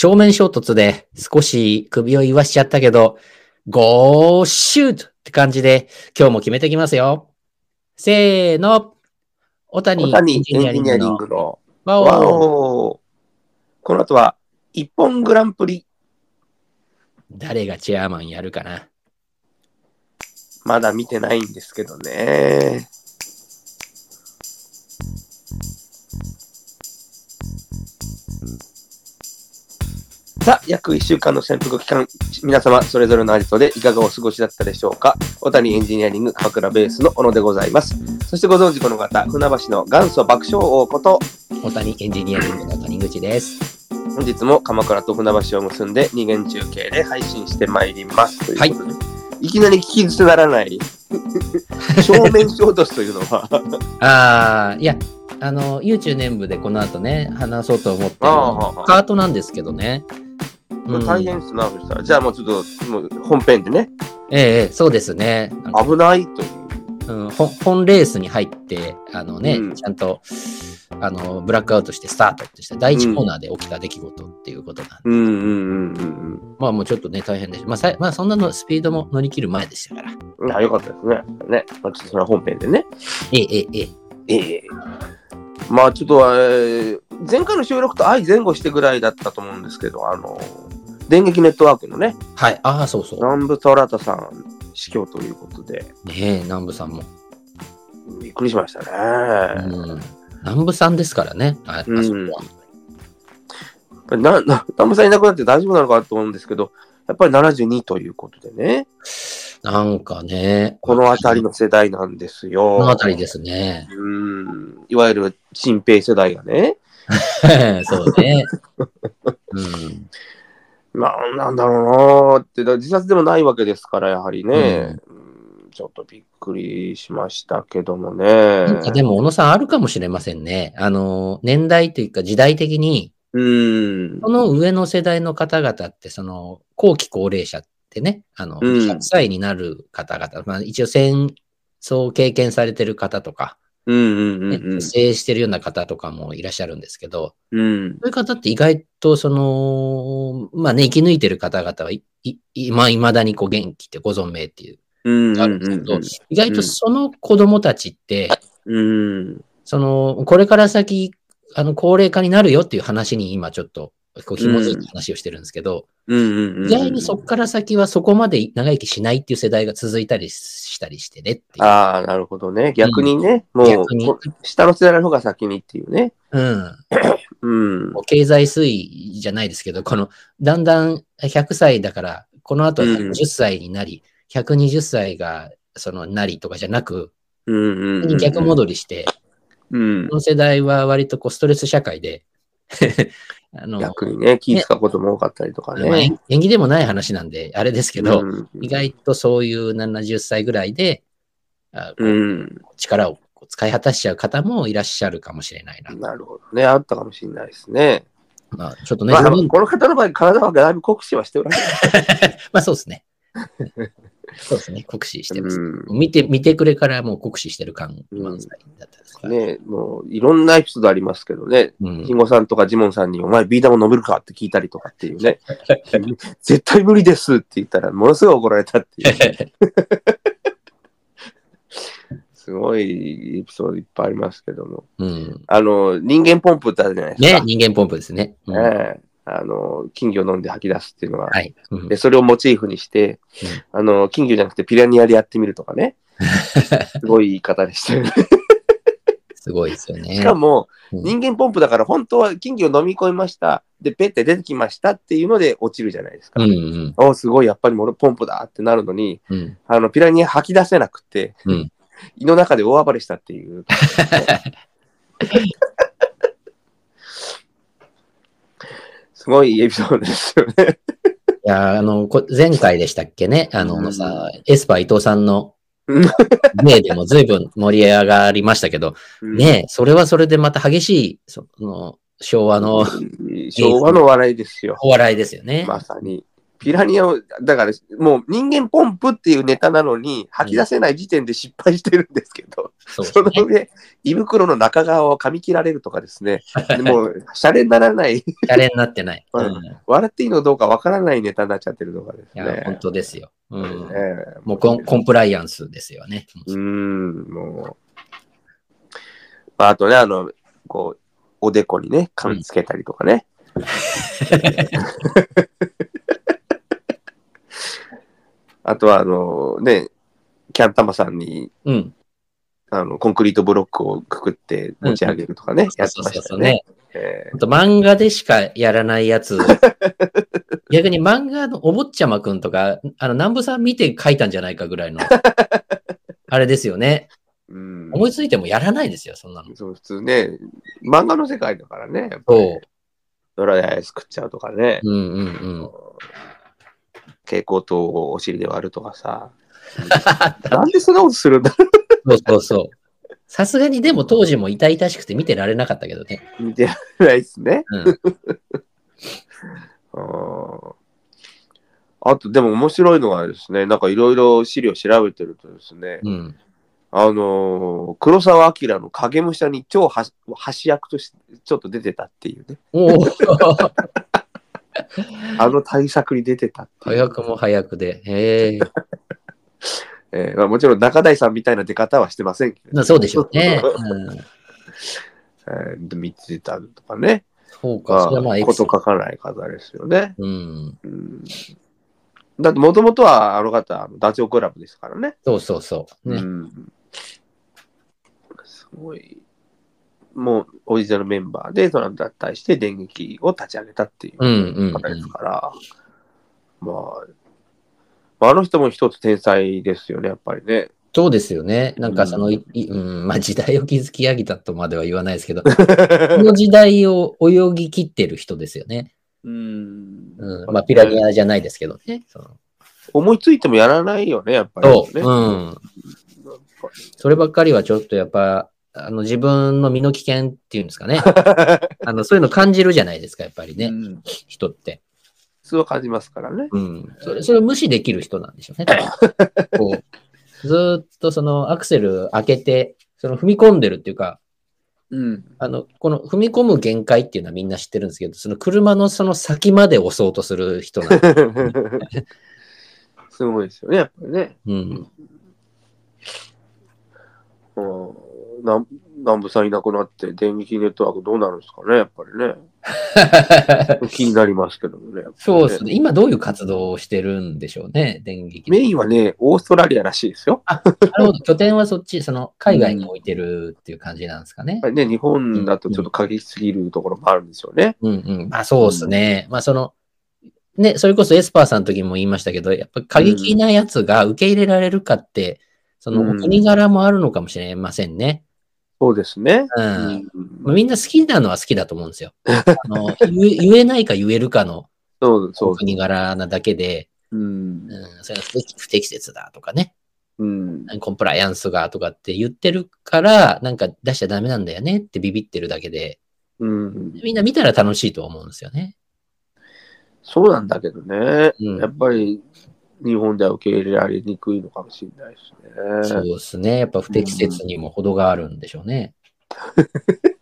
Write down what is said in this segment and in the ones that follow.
正面衝突で少し首を言わしちゃったけど、ゴーシュートって感じで今日も決めてきますよ。せーの。小谷エンジニアリングのグの。ワわオおこの後は、一本グランプリ。誰がチェアマンやるかな。まだ見てないんですけどね。さあ、約1週間の潜伏期間、皆様それぞれのアジトでいかがお過ごしだったでしょうか？小谷エンジニアリング鎌倉ベースの小野でございます。そしてご存知この方、船橋の元祖爆笑王こと、小谷エンジニアリングの谷口です。本日も鎌倉と船橋を結んで二元中継で配信してまいります。といいきなり聞き捨てならない 正面衝突というのはああ、いや、あの、YouTube 年部でこの後ね、話そうと思ってるああカートなんですけどね。うん大変ですな、そしたら。じゃあもうちょっともう本編でね、ええええ、そうですね。あの危ないという。うん、本本レースに入って、あのね、うんちゃんと、あの、ブラックアウトしてスタートってした第一コーナーで起きた出来事っていうことなんで、うんうんうんうんまあもうちょっとね、大変でした。まあ、さいまあ、そんなのスピードも乗り切る前でしたから。うん。あ、よかったですね。ね。まあ、ちょっとそれは本編でね。ええ、ええ、ええ。ええまあちょっと、えー前回の収録と相前後してぐらいだったと思うんですけど、あの、電撃ネットワークのね、はい、ああ、そうそう。南部虎田さん死去ということで、ねえ、南部さんも。びっくりしましたね。うん。南部さんですからね、ああそこは。な、な、南部さんいなくなって大丈夫なのかなと思うんですけど、やっぱり72ということでね、なんかね、この辺りの世代なんですよ。この辺りですね。うん、いわゆる新兵世代がね、そうね。うん。ななんだろうなーって、だ自殺でもないわけですから、やはりね、うんちょっとびっくりしましたけどもね。なんかでも、小野さんあるかもしれませんね。あの、年代というか時代的に、うんそ。の上の世代の方々って、その、後期高齢者ってね、あの、うん100歳になる方々、まあ一応戦争を経験されてる方とか、うんうんうんねうん生してるような方とかもいらっしゃるんですけど、うん。そういう方って意外と、その、まあね、生き抜いてる方々はい、い、いまあ、未だにこう元気ってご存命っていう、うんあるんですけど、意外とその子供たちって、うん。その、これから先、あの、高齢化になるよっていう話に今ちょっと、こう、紐づいた話をしてるんですけど、うん。意外にそこから先はそこまで長生きしないっていう世代が続いたりしたりしてねっていう。ああ、なるほどね。逆にね、もう逆にこ下の世代の方が先にっていうね。うん。うん。こう経済推移じゃないですけど、この、だんだん100歳だから、この後はうん10歳になり、120歳が、その、なりとかじゃなく、うんうん。逆戻りして、うんこ。の世代は割とこうストレス社会で、あの、逆にね、気使うことも多かったりとかまあね。縁縁起でもない話なんで、あれですけど、うん意外とそういう70歳ぐらいで、あこううん。力を使い果たしちゃう方もいらっしゃるかもしれないな。なるほどね。あったかもしれないですね。まあ、ちょっとね、まあ、この方の場合、体はだいぶ酷使はしておられ まあそうですね。そうですね。酷使してます。る。見て、見てくれからもう酷使してる感満載だったですから。ね、もういろんなエピソードありますけどね、うんひごさんとかジモンさんに、お前ビー玉飲めるかって聞いたりとかっていうね、絶対無理ですって言ったら、ものすごい怒られたっていう、すごいエピソードいっぱいありますけども、うん。あの、人間ポンプってあるじゃないですねか。、人間ポンプですね。うんええあの、金魚飲んで吐き出すっていうのは、はい。うんで、それをモチーフにして、あの、金魚じゃなくてピラニアでやってみるとかね、すごい言い方でしたよね。すごいですよね。しかも、うん人間ポンプだから本当は金魚を飲み込みました。で、ペッて出てきましたっていうので落ちるじゃないですか。うんうんおすごい、やっぱりもうポンプだってなるのに、うん。あの、ピラニア吐き出せなくて、うん胃の中で大暴れしたっていう。すごいエピソードですよね。いや、あの、こ前回でしたっけね、あの、うんさ、エスパー伊藤さんのうん例でも随分盛り上がりましたけど、ね、それはそれでまた激しい、その、昭和の昭和の笑いですよ。お笑いですよね。まさに。ピラニアを、だからもう人間ポンプっていうネタなのに吐き出せない時点で失敗してるんですけど、そうですそのね。上、胃袋の中側を噛み切られるとかですね、もう、シャレにならない、シャレになってない。う うん笑っていいのどうかわからないネタになっちゃってるとかですや、ね。本当ですよ。うん。ねもうコンコンプライアンスですよね。うーん、もう。まあ、あとね、あの、こう、おでこにね、缶つけたりとかね。あとは、あの、ね、キャンタマさんに、うん。あの、コンクリートブロックをくくって持ち上げるとかね、やってましたよね。えほんと漫画でしかやらないやつ。逆に漫画のお坊ちゃまくんとか、あの、南部さん見て書いたんじゃないかぐらいの、あれですよね。ーうん、思いついてもやらないですよ、そんなの。そう普通ね、漫画の世界だからね、やっぱりそう。ドライアイス食っちゃうとかね、うんうんうん。蛍光灯をお尻で割るとかさ、なんでそんなことするんだ？そうそうそう。さすがにでも当時も痛々しくて見てられなかったけどね。見てられないですね。うん。ああと、でも面白いのはですね、なんかいろいろ資料調べてるとですね、うん。あのー黒澤明の影武者に超は端役としてちょっと出てたっていうね、おお あの対策に出てたって。早くも早くで。へえ。えーまあ、もちろん中台さんみたいな出方はしてませんけど、まあそうでしょうね。うん。えー見てたとかね、そうか。それはまあ。こと書かない方ですよね。うん。うん、だってもともとはあの方、ダチョウ倶楽部ですからね。そうそうそう。ね。うん、すごい。もうオリジナルメンバーでその脱退して電撃を立ち上げたっていう方ですから、まあ、まああの人も一つ天才ですよね、やっぱりね。そうですよね。なんかその、うんうん、まあ時代を築き上げたとまでは言わないですけど、この時代を泳ぎ切ってる人ですよね。うんうん。まあピラニアじゃないですけどね。思いついてもやらないよね、やっぱり、そう。ね。うん。そればっかりはちょっとやっぱ、あの自分の身の危険っていうんですかね。あのそういうの感じるじゃないですか、やっぱりね、うん人って。普通は感じますからね。うん。それそれを無視できる人なんでしょうね。こうずーっとそのアクセル開けて、その踏み込んでるっていうか、うん。あの、この踏み込む限界っていうのはみんな知ってるんですけど、その車のその先まで押そうとする人なんで。すごいですよね、やっぱりね。うん。うん南南部さんいなくなって、電撃ネットワークどうなるんですかね、やっぱりね。気になりますけどもね。ねそうですね。今どういう活動をしてるんでしょうね、電撃。メインはね、オーストラリアらしいですよ。なるほど。拠点はそっち、その海外に置いてるっていう感じなんですかねやっ。ぱりね、日本だとちょっと過激すぎるところもあるんですよね。うんうん。まあそうですね。まあその、ね、それこそエスパーさんの時も言いましたけど、やっぱ過激なやつが受け入れられるかって、そのお国柄もあるのかもしれませんね。そうですね。うん。みんな好きなのは好きだと思うんですよ。あの言えないか言えるかの国柄なだけで、うんうん、それが不適不適切だとかね、うん。コンプライアンスがとかって言ってるから、なんか出しちゃダメなんだよねってビビってるだけで、うん。みんな見たら楽しいと思うんですよね。そうなんだけどね。うんやっぱり日本では受け入れられにくいのかもしれないですね。そうですね。やっぱ不適切にも程があるんでしょうね。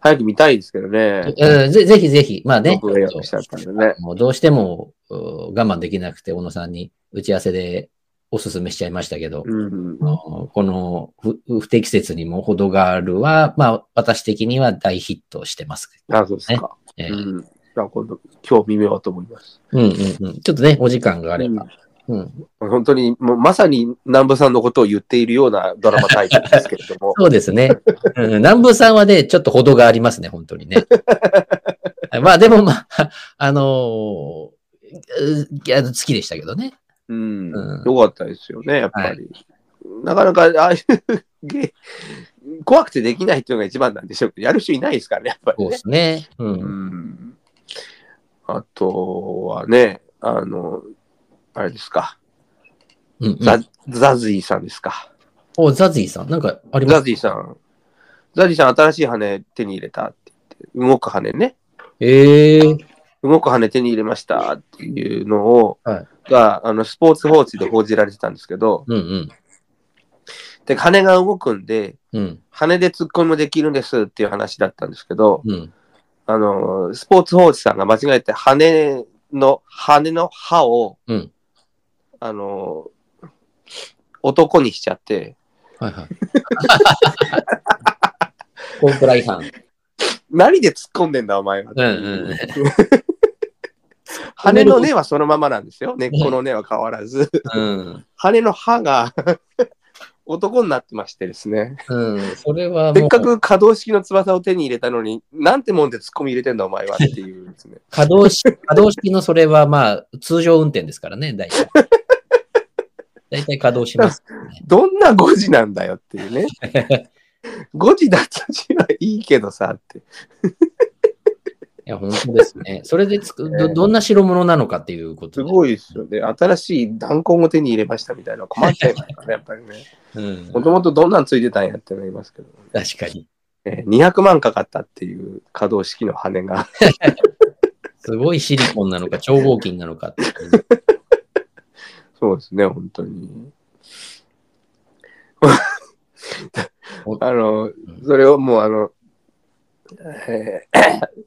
早く見たいですけどね。うんぜぜひぜひ、まあね、僕が予約しちゃったんでね。もうどうしてもう我慢できなくて、小野さんに打ち合わせでおすすめしちゃいましたけど、うん。この不不適切にも程があるは、まあ私的には大ヒットしてます。あ、そうですか。えーうん。じゃあ今度、今日見ようと思います。うんうんうん。ちょっとね、お時間があれば。うん、本当に、もうまさに南部さんのことを言っているようなドラマタイトルですけれども。そうですね。うん、南部さんはね、ちょっと程がありますね、本当にね。まあでもまあ、あのーういや好きでしたけどね。うん。うんよかったですよね、やっぱり。なかなか、ああいう 怖くてできないっていうのが一番なんでしょうけど、やる人いないですからね、やっぱりそうね。ですね。う。うんん。あとはね、あの、あれですか。うんうんザザズィさんですか。お、ザズィさん、なんかありまザすズィさん。ザズィさん、新しい羽手に入れたって言って、動く羽ね。ええ動く羽手に入れましたっていうのを、はが、あの、スポーツ報知で報じられてたんですけど、うんうん。で、羽が動くんで、うん。羽で突っ込みもできるんですっていう話だったんですけど、うん。あの、スポーツ報知さんが間違えて羽の、羽の歯を、うんあの、男にしちゃって、はいはい。コンプラ違反。何で突っ込んでんだお前は。うんうん。羽の根はそのままなんですよ。根っこの根は変わらず。うん。羽の歯が男になってましてですね。うん。それはせっかく可動式の翼を手に入れたのに、なんてもんで突っ込み入れてんだお前はっていうですね。可動式、可動式のそれはまあ、通常運転ですからね、大体。大体稼働します。どんな誤字なんだよっていうね。誤字だったちはいいけどさって。いや、本当ですね。それでつくど、どんな代物なのかっていうことで。すごいですよね。新しい弾痕を手に入れましたみたいな困っちゃいますからね、やっぱりね。うん。もともとどんなんついてたんやってなりますけど、確かに。ね。200万かかったっていう可動式の羽が。すごいシリコンなのか、超合金なのかっていう。そうですね、本当に。あの、それをもうあの、えー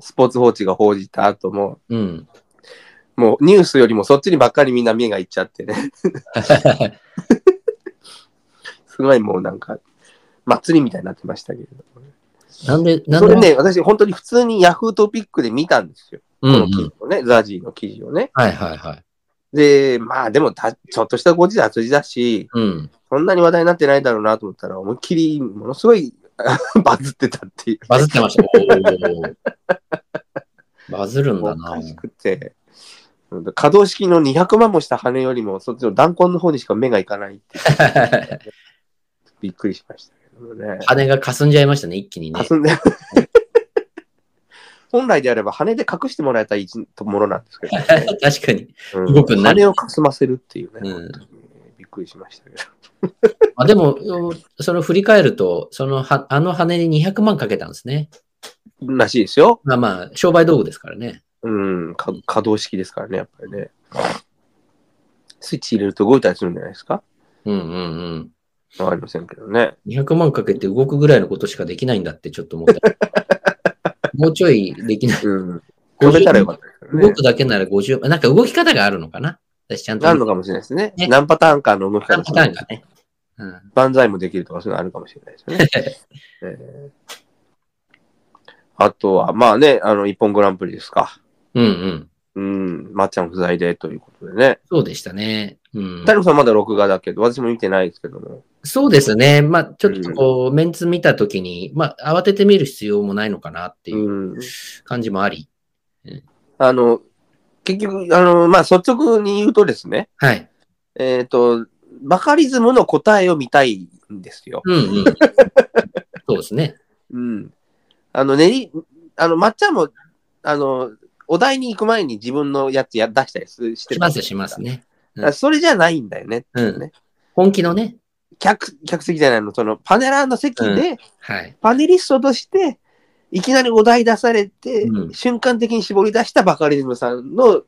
スポーツ報知が報じた後も、うん。もうニュースよりもそっちにばっかりみんな目がいっちゃってね。すごいもうなんか、祭りみたいになってましたけれど。なんで、なんで、それね、私本当に普通にヤフートピックで見たんですよ。こうん、うの記ん。事をね、ザジーの記事をね。はいはいはい。で、まあでもた、ちょっとした誤字脱字だし、うん。そんなに話題になってないだろうなと思ったら、思いっきりものすごい バズってたっていう。バズってました。バズるんおだなか。しくて。可動式の200万もした羽よりも、そっちの弾痕の方にしか目がいかないっていう びっくりしましたけどね。羽が霞んじゃいましたね、一気にね。霞んで本来であれば羽で隠してもらえたいものなんですけど、ね 確かに。うん動く羽を霞ませるっていうね、うんくりしましたけど。あでも、その振り返ると、そのは、あの羽に200万かけたんですね。らしいですよ。まあまあ、商売道具ですからね。うん、か可動式ですからね、やっぱりね。スイッチ入れると動いたりするんじゃないですか？うんうんうん。わかりませんけどね。200万かけて動くぐらいのことしかできないんだってちょっと思った。もうちょいできない。うん。たらよかったですけどね動。くだけなら50、なんか動き方があるのかな私ちゃんと。あるのかもしれないですね。ね何パターンかの動き何方パターンかね。うん。万歳もできるとかそういうのあるかもしれないですよね。えーあとは、まあね、あの、一本グランプリですか。うんうん。うん、まっちゃん不在でということでね。そうでしたね。うん。谷さんまだ録画だけど、私も見てないですけども。そうですね。まあ、ちょっとこう、メンツ見たときに、まあ、慌てて見る必要もないのかなっていううん。感じもあり。あの、結局、あの、まあ、率直に言うとですね、はい。えっ、と、バカリズムの答えを見たいんですよ。うんうん。そうですね。うん。あの、ねり、あの、まっちゃんも、あの、お題に行く前に自分のやつや出したりすしてしますします。ね。だからそれじゃないんだよね。うんね本気のね。客、客席じゃないの、そのパネラーの席で、はい。パネリストとして、いきなりお題出されて、うん瞬間的に絞り出したバカリズムさんの、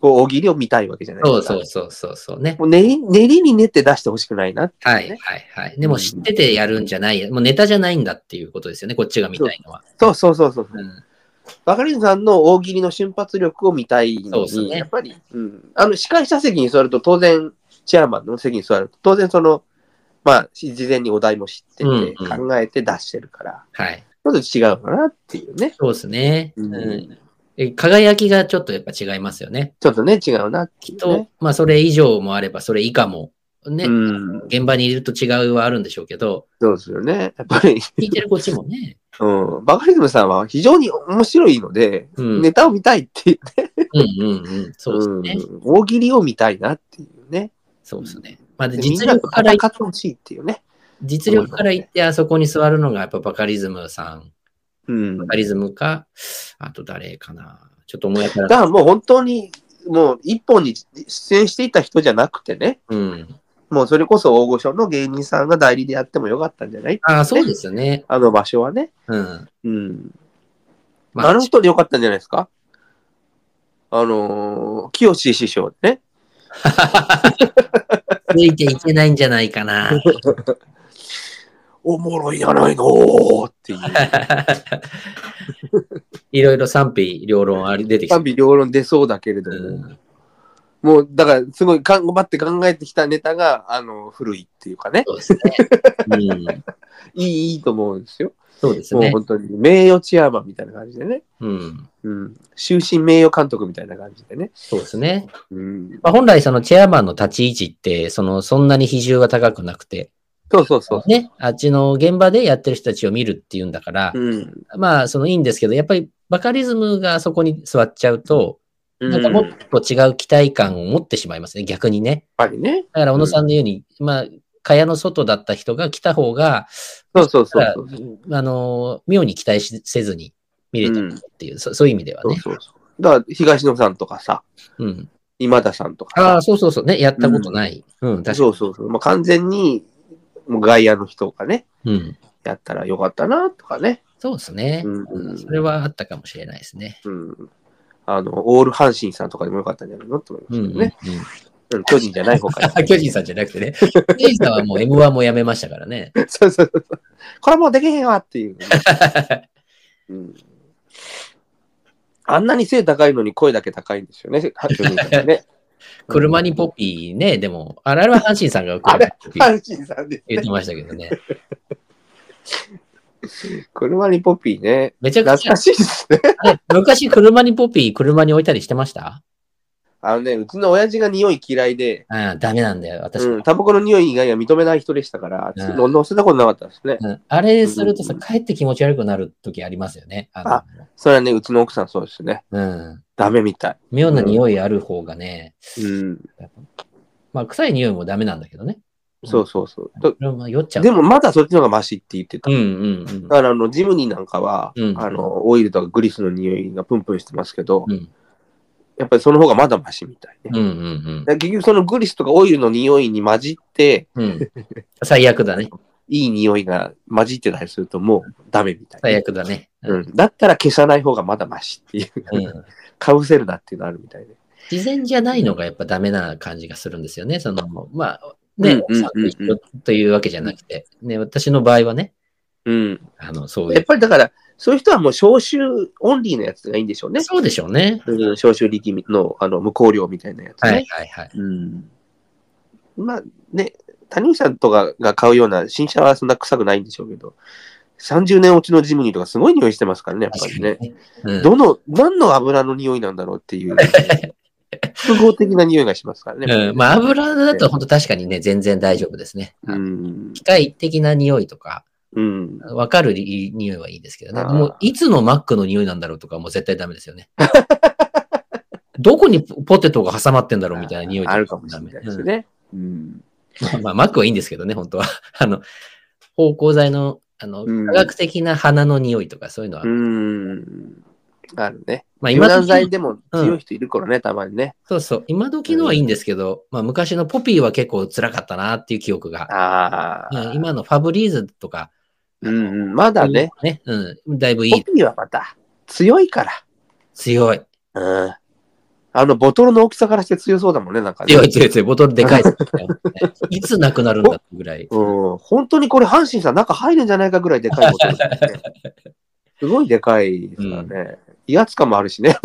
こう、大喜利を見たいわけじゃないそうですか。そうそうそうそうね。もう練り、練りに練って出してほしくないなってね、はいはいはい。でも知っててやるんじゃない、もうネタじゃないんだっていうことですよね。こっちが見たいのは。そうそうそうそう。うんバカリズムさんの大喜利の瞬発力を見たいのに、そうですねやっぱり、うん、あの、司会者席に座ると当然、チェアマンの席に座ると、当然その、まあ、事前にお題も知ってて、うんうん考えて出してるから、はい。ちょっと違うかなっていうね。そうですね。うんうんえ輝きがちょっとやっぱ違いますよね。ちょっとね、違うなっていうと、ね。まあそれ以上もあれば、それ以下も、ね、うん、現場にいると違うはあるんでしょうけど、そうですよね。やっぱり、聞いてるこっちもね。うん、バカリズムさんは非常に面白いので、うん。ネタを見たいっていうね、うんうんうん。そうですね。うん大喜利を見たいなっていうね。そうですね。まあ、で実力からい、ってほしいっていうね。実力から言ってあそこに座るのがやっぱバカリズムさん。うん。バカリズムか、あと誰かな。ちょっと思い当たらだからもう本当に、もう一本に出演していた人じゃなくてね、うん。もうそれこそ大御所の芸人さんが代理でやってもよかったんじゃない？ああ、そうですよね。あの場所はね。うん。うん。まああの人でよかったんじゃないですか？あのー、清志師匠ね。ついていけないんじゃないかな。おもろいやないのーっていう。いろいろ賛否両論あり出てきた。賛否両論出そうだけれども、うんもう、だから、すごい頑張って考えてきたネタが、あの、古いっていうかね、そうですね。うん、いい、いいと思うんですよ。そうですね。もう本当に、名誉チェアマンみたいな感じでね。うん、うん。終身名誉監督みたいな感じでね。そうですね。うん。まあ、本来そのチェアマンの立ち位置って、その、そんなに比重が高くなくて、そうそうそう。ね、あっちの現場でやってる人たちを見るっていうんだから、うん。まあ、そのいいんですけど、やっぱりバカリズムがそこに座っちゃうと、なんかもっやっと違う期待感を持ってしまいますね、逆にね。ぱりね。だから、小野さんのように、まあ、蚊帳の外だった人が来た方が、そうそうそう。あの、妙に期待しせずに見れたっていう、そそういう意味ではね。そうそうそう。だから、東野さんとかさ、うん。今田さんとかああ、さ。そうそうそう。ね、やったことない。うん、確かそうそうそう。まあ、完全に、外野の人がね、に。うん。やったらよかったな、とかね。そうですね、うんうんそれはあったかもしれないですね。うん。あの、オール阪神さんとかでもよかったんじゃないのと思いまうん、うんすけどね。うん、巨人じゃない方から。巨人さんじゃなくてね。巨人さんはもう M1 もやめましたからね。そうそうそう。これもうできへんわっていう、うん。あんなに背高いのに声だけ高いんですよね、巨人さんね。車にポピーね、でも、あれは阪神さんが阪神さんです、ね言って。ましたけどね。車にポピーね。めちゃくちゃ懐か、しいですね。昔車にポピー車に置いたりしてました？あのね、うちの親父が匂い嫌いで、ああ、ダメなんだよ、私。うん、タバコの匂い以外は認めない人でしたから、うん乗せたことなかったですね。うんあれするとさ、かえって気持ち悪くなる時ありますよね。あのあそれはね、うちの奥さんそうですね。うん。ダメみたい。妙な匂いある方がね、うん。まあ、臭い匂いもダメなんだけどね。そうそうそう。う。でもまだそっちの方がマシって言ってた。うんうんうんだ。からあの、ジムニーなんかは、うんあの、オイルとかグリスの匂いがプンプンしてますけど、うんやっぱりその方がまだマシみたいね。うんうんだから結局そのグリスとかオイルの匂いに混じって、うん。うん。最悪だね。いい匂いが混じってたりするともうダメみたい最な。悪だね。うん。だったら消さない方がまだマシっていう。うん。かぶせるなっていうのあるみたいで。自然じゃないのがやっぱダメな感じがするんですよね。その、まあ、ね、うん奥さんと一緒というわけじゃなくて、ね、私の場合はね、うん。あの、そういやっう。ぱりだから、そういう人はもう招集オンリーのやつがいいんでしょうね。そうでしょうね。うん、招集力のあの無効料みたいなやつね。はいはいはい。うん。まあね、谷口さんとかが買うような新車はそんな臭くないんでしょうけど、30年落ちのジムニーとかすごい匂いしてますからね、やっぱりね。うんどの、何の油の匂いなんだろうっていう、複合的な匂いがしますからね。うん、まあ油だと本当確かにね、全然大丈夫ですね。うん。機械的な匂いとか、うん。わかるり匂いはいいですけどね。もういつのマックの匂いなんだろうとかもう絶対ダメですよね。どこにポテトが挟まってんだろうみたいな匂いとあるかもしれないですね。うん。まあ、まあ、マックはいいんですけどね、本当は。あの、芳香剤の、あの、うん科学的な花の匂いとかそういうのは、うん。あるね。まあ今時の、剤でも強い人いるからね、たまにね。そうそう、今時のはいいんですけど、まあ昔のポピーは結構辛かったなっていう記憶が。ああ。うん今のファブリーズとか、うんうん。まだね。ね、うん、だいぶいい、ポピーはまた強いから。強い。うん。あの、ボトルの大きさからして強そうだもんね、なんかね。強い強い強い、ボトルでかいですね。いつなくなるんだってぐらい。うん。本当にこれ、阪神さん中入るんじゃないかぐらいでかいボトルね。すごいでかいですからね。威圧感もあるしね。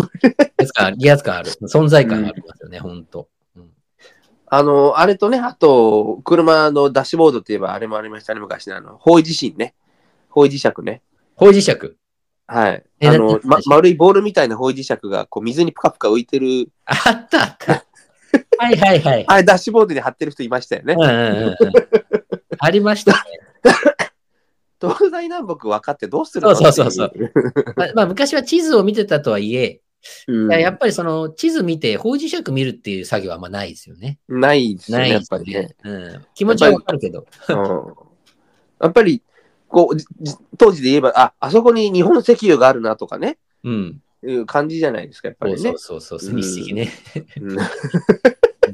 ですから、威圧感ある。存在感ありますよね、本当。うんあの、あれとね、あと、車のダッシュボードって言えばあれもありましたね、昔のあの、方位地震ね。方位磁石ね。方位磁石。はい。えあのな、ま、丸いボールみたいな方位磁石が、こう、水にぷかぷか浮いてる、あったあった。はいはいはい。あれ、ダッシュボードに貼ってる人いましたよねうん。うんうんうんありましたね。東西南北分かってどうするの？そうそうそうっていまあまあ、昔は地図を見てたとはいえ、うんいややっぱりその地図見て方磁石見るっていう作業はあんまないですよね。ないですよね、やっぱりね。うん、気持ちはわかるけど。うんやっぱり、こう、当時で言えば、あ、あそこに日本石油があるなとかね、うん。いう感じじゃないですか、やっぱりねそう。そうそうそう、うん日石ね。うん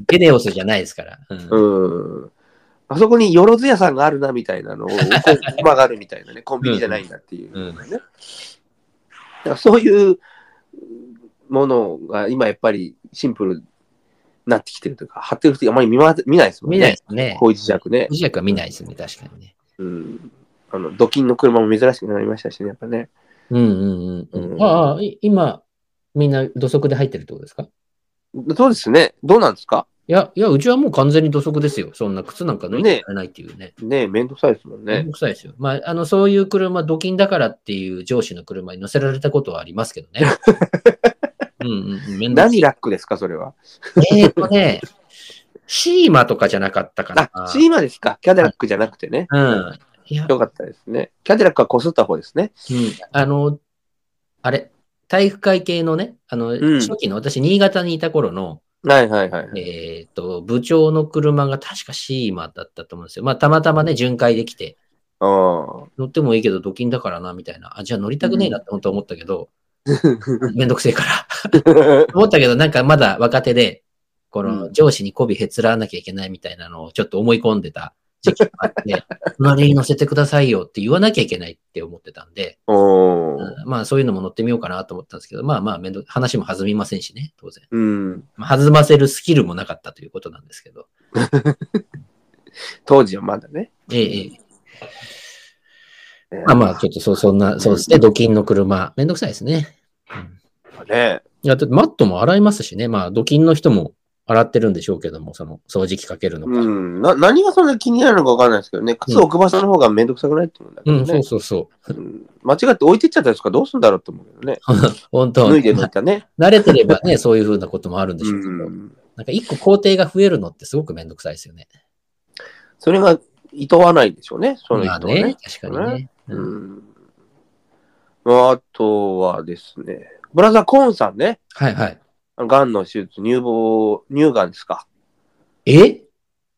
ゲネオスじゃないですから。うんうん。あそこによろず屋さんがあるなみたいなのを、こう曲がるみたいなね、コンビニじゃないんだっていう、ねうんからそういうものが今やっぱりシンプルになってきてるというか、貼ってる人あまり見ま見ないですもんね。見ないですね。方位磁石ね。磁石は見ないですね、確かにね。うん。あの、土金の車も珍しくなりましたしね、やっぱね。うんうんうんうん。うんああ、い今、みんな土足で入ってるってことですか？そうですね。どうなんですか？いや、いや、うちはもう完全に土足ですよ。そんな靴なんか脱いでないっていうね。ねえ、めんどくさいですもんめんね。どくさいですよ。まあ、あの、そういう車、土金だからっていう上司の車に乗せられたことはありますけどね。うんうんうん。めんどくさい何ラックですか、それは？えーとね、シーマとかじゃなかったかな。あ、シーマですか。キャデラックじゃなくてね。うん。よかったですね。キャデラックはこすった方ですね。うん。あの、あれ、体育会系のね、あの、ん初期の、私、新潟にいた頃の、はいはいはい。えっ、と、部長の車が確かシーマだったと思うんですよ。まあ、たまたまね、巡回できて、あ乗ってもいいけど、土金だからな、みたいな。あ、じゃあ乗りたくねえなって本当思ったけど、めんどくせえから。あ。思ったけど、なんかまだ若手で、こうの上司に媚びへつらわなきゃいけないみたいなのをちょっと思い込んでた時期があって、隣に乗せてくださいよって言わなきゃいけないって思ってたんで、うんまあそういうのも乗ってみようかなと思ったんですけど、まあまあめんど話も弾みませんしね、当然。うん。まあ、弾ませるスキルもなかったということなんですけど。当時はまだね。ええええ。えーまあまあ、ちょっとそう、そんな、そうですね、土金の車、めんどくさいですね。うんね。いや、マットも洗いますしね、まあ土金の人も洗ってるんでしょうけども、その掃除機かけるのか。うん。な、何がそんな気になるのかわかんないですけどね。靴を置く場所の方がめんどくさくないって思うんだけうん、どね。そうそうそう。うん間違って置いてっちゃったりとかどうすんだろうと思うけどね。本当脱いで抜いたね。慣れてればね、そういうふうなこともあるんでしょうけど、うん。なんか一個工程が増えるのってすごくめんどくさいですよね。それが厭わないでしょうね。そのまあ人はねね。、確かにね。ううんん。あとはですね、ブラザーコーンさんね。はいはい。がんの手術、乳房、乳がんですか？え？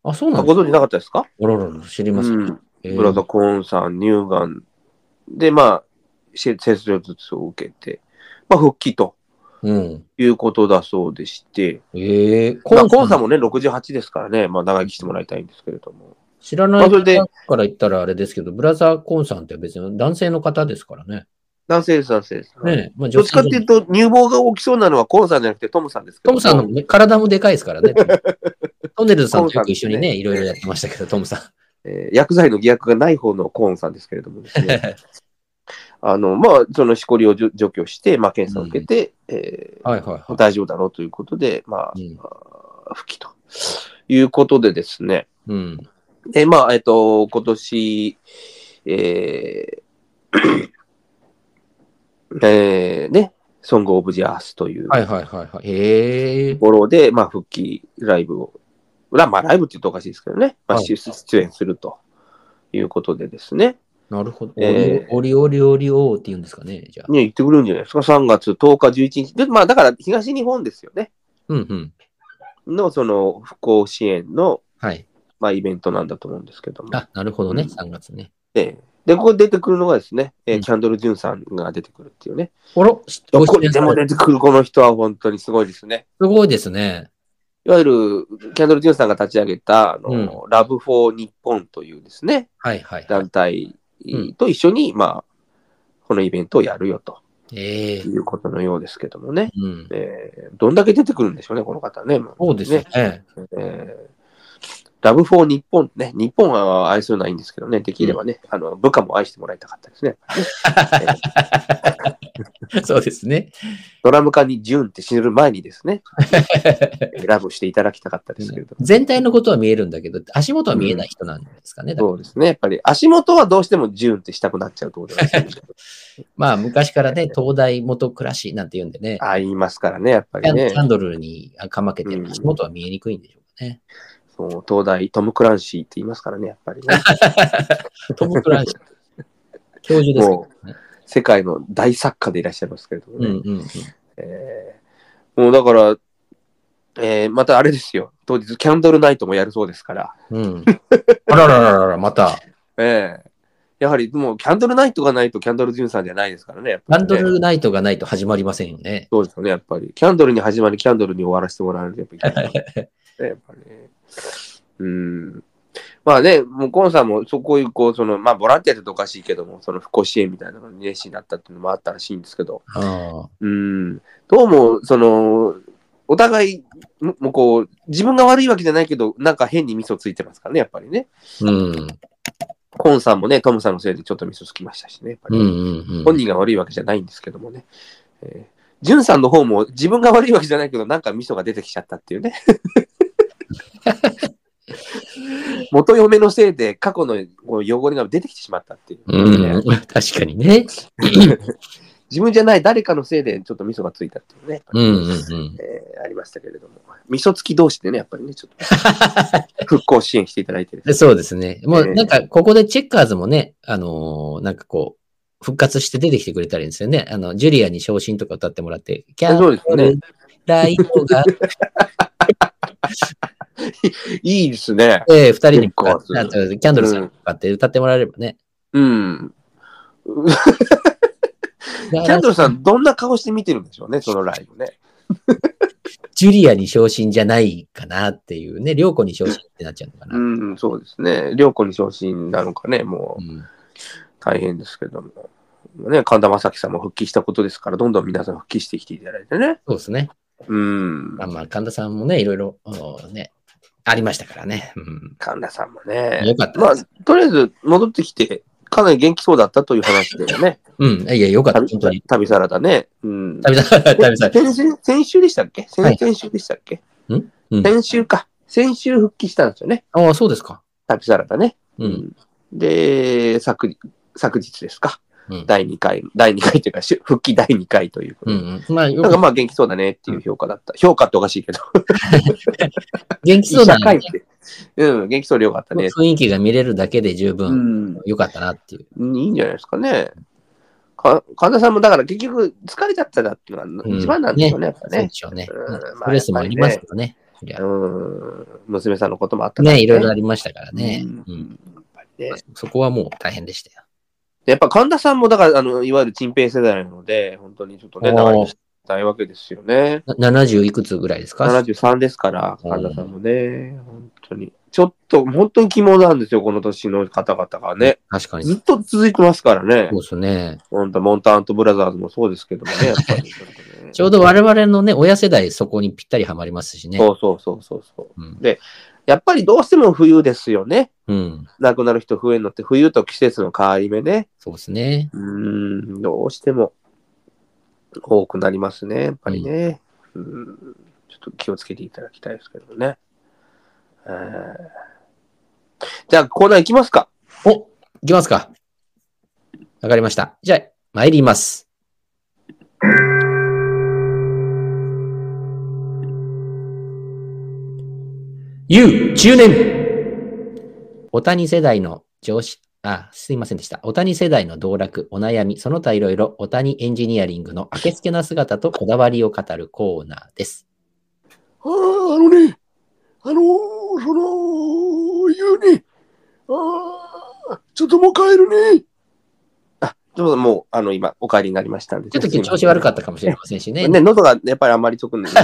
あ、そうなんですか？あご存知なかったですか？おろろろ、知りません。うん。えーブラザーコーンさん、乳がんで、まあ、切切除術を受けて、まあ、復帰とうん。いうことだそうでして、ええコーン,、まあ、コーンさんももね、68ですからね、まあ、長生きしてもらいたいんですけれども。知らない方から言ったらあれですけど、ブラザーコーンさんって別に男性の方ですからね。男性です、男性です。ねまあ、どっちかっていうと、乳房が大きそうなのはコーンさんじゃなくてトムさんですけど。トムさんのね体もでかいですからね。トンネルズさんとよく一緒にね、いろいろやってましたけど、トムさん。えー薬剤の疑惑がない方のコーンさんですけれどもですね。あの、まあ、そのしこりを除除去して、まあ、検査を受けて、えーはいはいはい。大丈夫だろうということで、まあ、うん復帰ということでですね。うん。で、まあ、えっと、今年、えーえーね、ソング・オブ・ジ・アースというはいはいはいはい。へえと。ころで、まあ、復帰ライブを、まあ、ライブって言うとおかしいですけどね、まあ、はい出出演するということでですね、なるほど。えーオリオリオリオって言うんですかね、じゃあ。ね、行ってくるんじゃないですか、3月10日、11日。で、まあ、だから東日本ですよね、うんうん。の、その、復興支援の、はい。まあ、イベントなんだと思うんですけども。あ、なるほどね、うん3月ね。で、でここで出てくるのがですね、えーうんキャンドル・ジュンさんが出てくるっていうね。あら、知どこにでも出てくるこの人は本当にすごいですね。すごいですね。いわゆる、キャンドル・ジュンさんが立ち上げた、あの、 Love for 日本というですね、はいはい、はい。団体うんと一緒に、まあ、このイベントをやるよとええいうことのようですけどもね。うん。えーどんだけ出てくるんでしょうね、この方ね。もそうですよね。えーラブ・フォー・日本ね。日本は愛するのはいいんですけどね、できればね、あの部下も愛してもらいたかったですね。そうですね。ドラム科にジュンって死ぬ前にですね、ラブしていただきたかったですけれども。全体のことは見えるんだけど、足元は見えない人なんですかね。だからそうですね。やっぱり足元はどうしてもジュンってしたくなっちゃうところです。まあ、昔からね、東大元暮らしなんて言うんでね、ああ、言いますからね、やっぱりね。ンキャンドルにかまけてうん足元は見えにくいんでしょうかね。そう東大トム・クランシーって言いますからね、やっぱりね。トム・クランシー。教授ですね。世界の大作家でいらっしゃいますけれどもね。うんうんうん。えーもうだから、えーまたあれですよ。当日、キャンドルナイトもやるそうですから。うん。あららららら、また。ええやはりもうキャンドルナイトがないとキャンドル・ジュンさんじゃないですからね。ねキャンドルナイトがないと始まりませんよね。そうですよね、やっぱり。キャンドルに始まり、キャンドルに終わらせてもらわないとやっぱいけない、ね。やっぱりね。うん。まあね、もうコンさんもそこいう、こう、その、まあ、ボランティアっておかしいけども、その復興支援みたいなのに熱心になったっていうのもあったらしいんですけど、あうん、どうも、その、お互い、ももうこう、自分が悪いわけじゃないけど、なんか変にミスをついてますからね、やっぱりね。あ。うん。コンさんもね、トムさんのせいでちょっとミスつきましたしね、やっぱりうんうんうん。本人が悪いわけじゃないんですけどもね。えー、ジュンさんの方も自分が悪いわけじゃないけど、なんかミソが出てきちゃったっていうね。元嫁のせいで過去の汚れが出てきてしまったっていう、うん。確かにね。自分じゃない誰かのせいでちょっとミソがついたっていうね、うんうんうん。えーありましたけれども、ミソつき同士でね、やっぱりね、ちょっと 復興支援していただいてるでそうですね。もうええなんか、ここでチェッカーズもね、あのーなんかこう、復活して出てきてくれたらいいんですよね。あの、ジュリアに昇進とか歌ってもらって、キャンそうですね。ライトが、いいですね。ええ二人にキャンドルさんに向かって歌ってもらえればね。うん。キャンドルさん、どんな顔して見てるんでしょうね、そのライブね。ジュリアに昇進じゃないかなっていうね、良子に昇進ってなっちゃうのかな。うん、そうですね。良子に昇進なのかね、もううん大変ですけども。ね、神田正輝さんも復帰したことですから、どんどん皆さん復帰してきていただいてね。そうですね。うんまあ。まあ、神田さんもね、いろいろ、ね、ありましたからね。うん神田さんもね。よかったまあとりあえず戻ってきて、かなり元気そうだったという話でね。うん。いや、よかった、旅本当に。旅サラダね。うん。旅さん、旅さん。先週先週でしたっけ？先,、はい先週でしたっけ？うん？先週か。先週復帰したんですよね。ああ、そうですか。旅サラダね。うん。で、昨昨日ですか。うん第2回、第2回というか、復帰第2回ということで。うんうん。まあ、よなんかくまあ元気そうだねっていう評価だった。評価っておかしいけど。元気そうな医者会って。うん、元気そうでよかったね。雰囲気が見れるだけで十う分ん、よかったなっていう。いいんじゃないですかね。か神田さんもだから結局疲れちゃったらっていうのが一番なんでしょうね、やっぱねそうで。しょうね。ストレスもありますからね。うん、娘さんのこともあったからね、いろいろありましたからね。うんうんねそこはもう大変でしたよ。やっぱ神田さんもだから、あの、いわゆるチンペイ世代なので、本当にちょっとね、長生きしたいわけですよね。な70いくつぐらいですか？73ですから、うん神田さんもね、本当に。ちょっと、本当に肝なんですよ、この年の方々がね。確かに。ずっと続いてますからねそう。ですね。本当モンタントブラザーズもそうですけどもね、やっぱりちょっとね。ちょうど我々のね、親世代そこにぴったりはまりますしね。そうそうそうそうそう。うん。やっぱりどうしても冬ですよね。うん。亡くなる人増えるのって冬と季節の変わり目ね。そうですね。うーん、どうしても多くなりますね、やっぱりね。うん、ちょっと気をつけていただきたいですけどね。えーじゃあ、コーナー行きますか。おいきますか。わかりました。じゃあ、参ります。ゆう、中年お谷世代の上司、あ、すいませんでした。お谷世代の道楽、お悩み、その他いろいろ、お谷エンジニアリングのあけすけな姿とこだわりを語るコーナーです。ああ、あのね、あのー、その、言うね、ああ、ちょっともう帰るね。あ、ちょっともう、あの、今、お帰りになりましたんで。ちょっと今日調子悪かっったかもしれませんしね。ね、喉がやっぱりあんまり特に、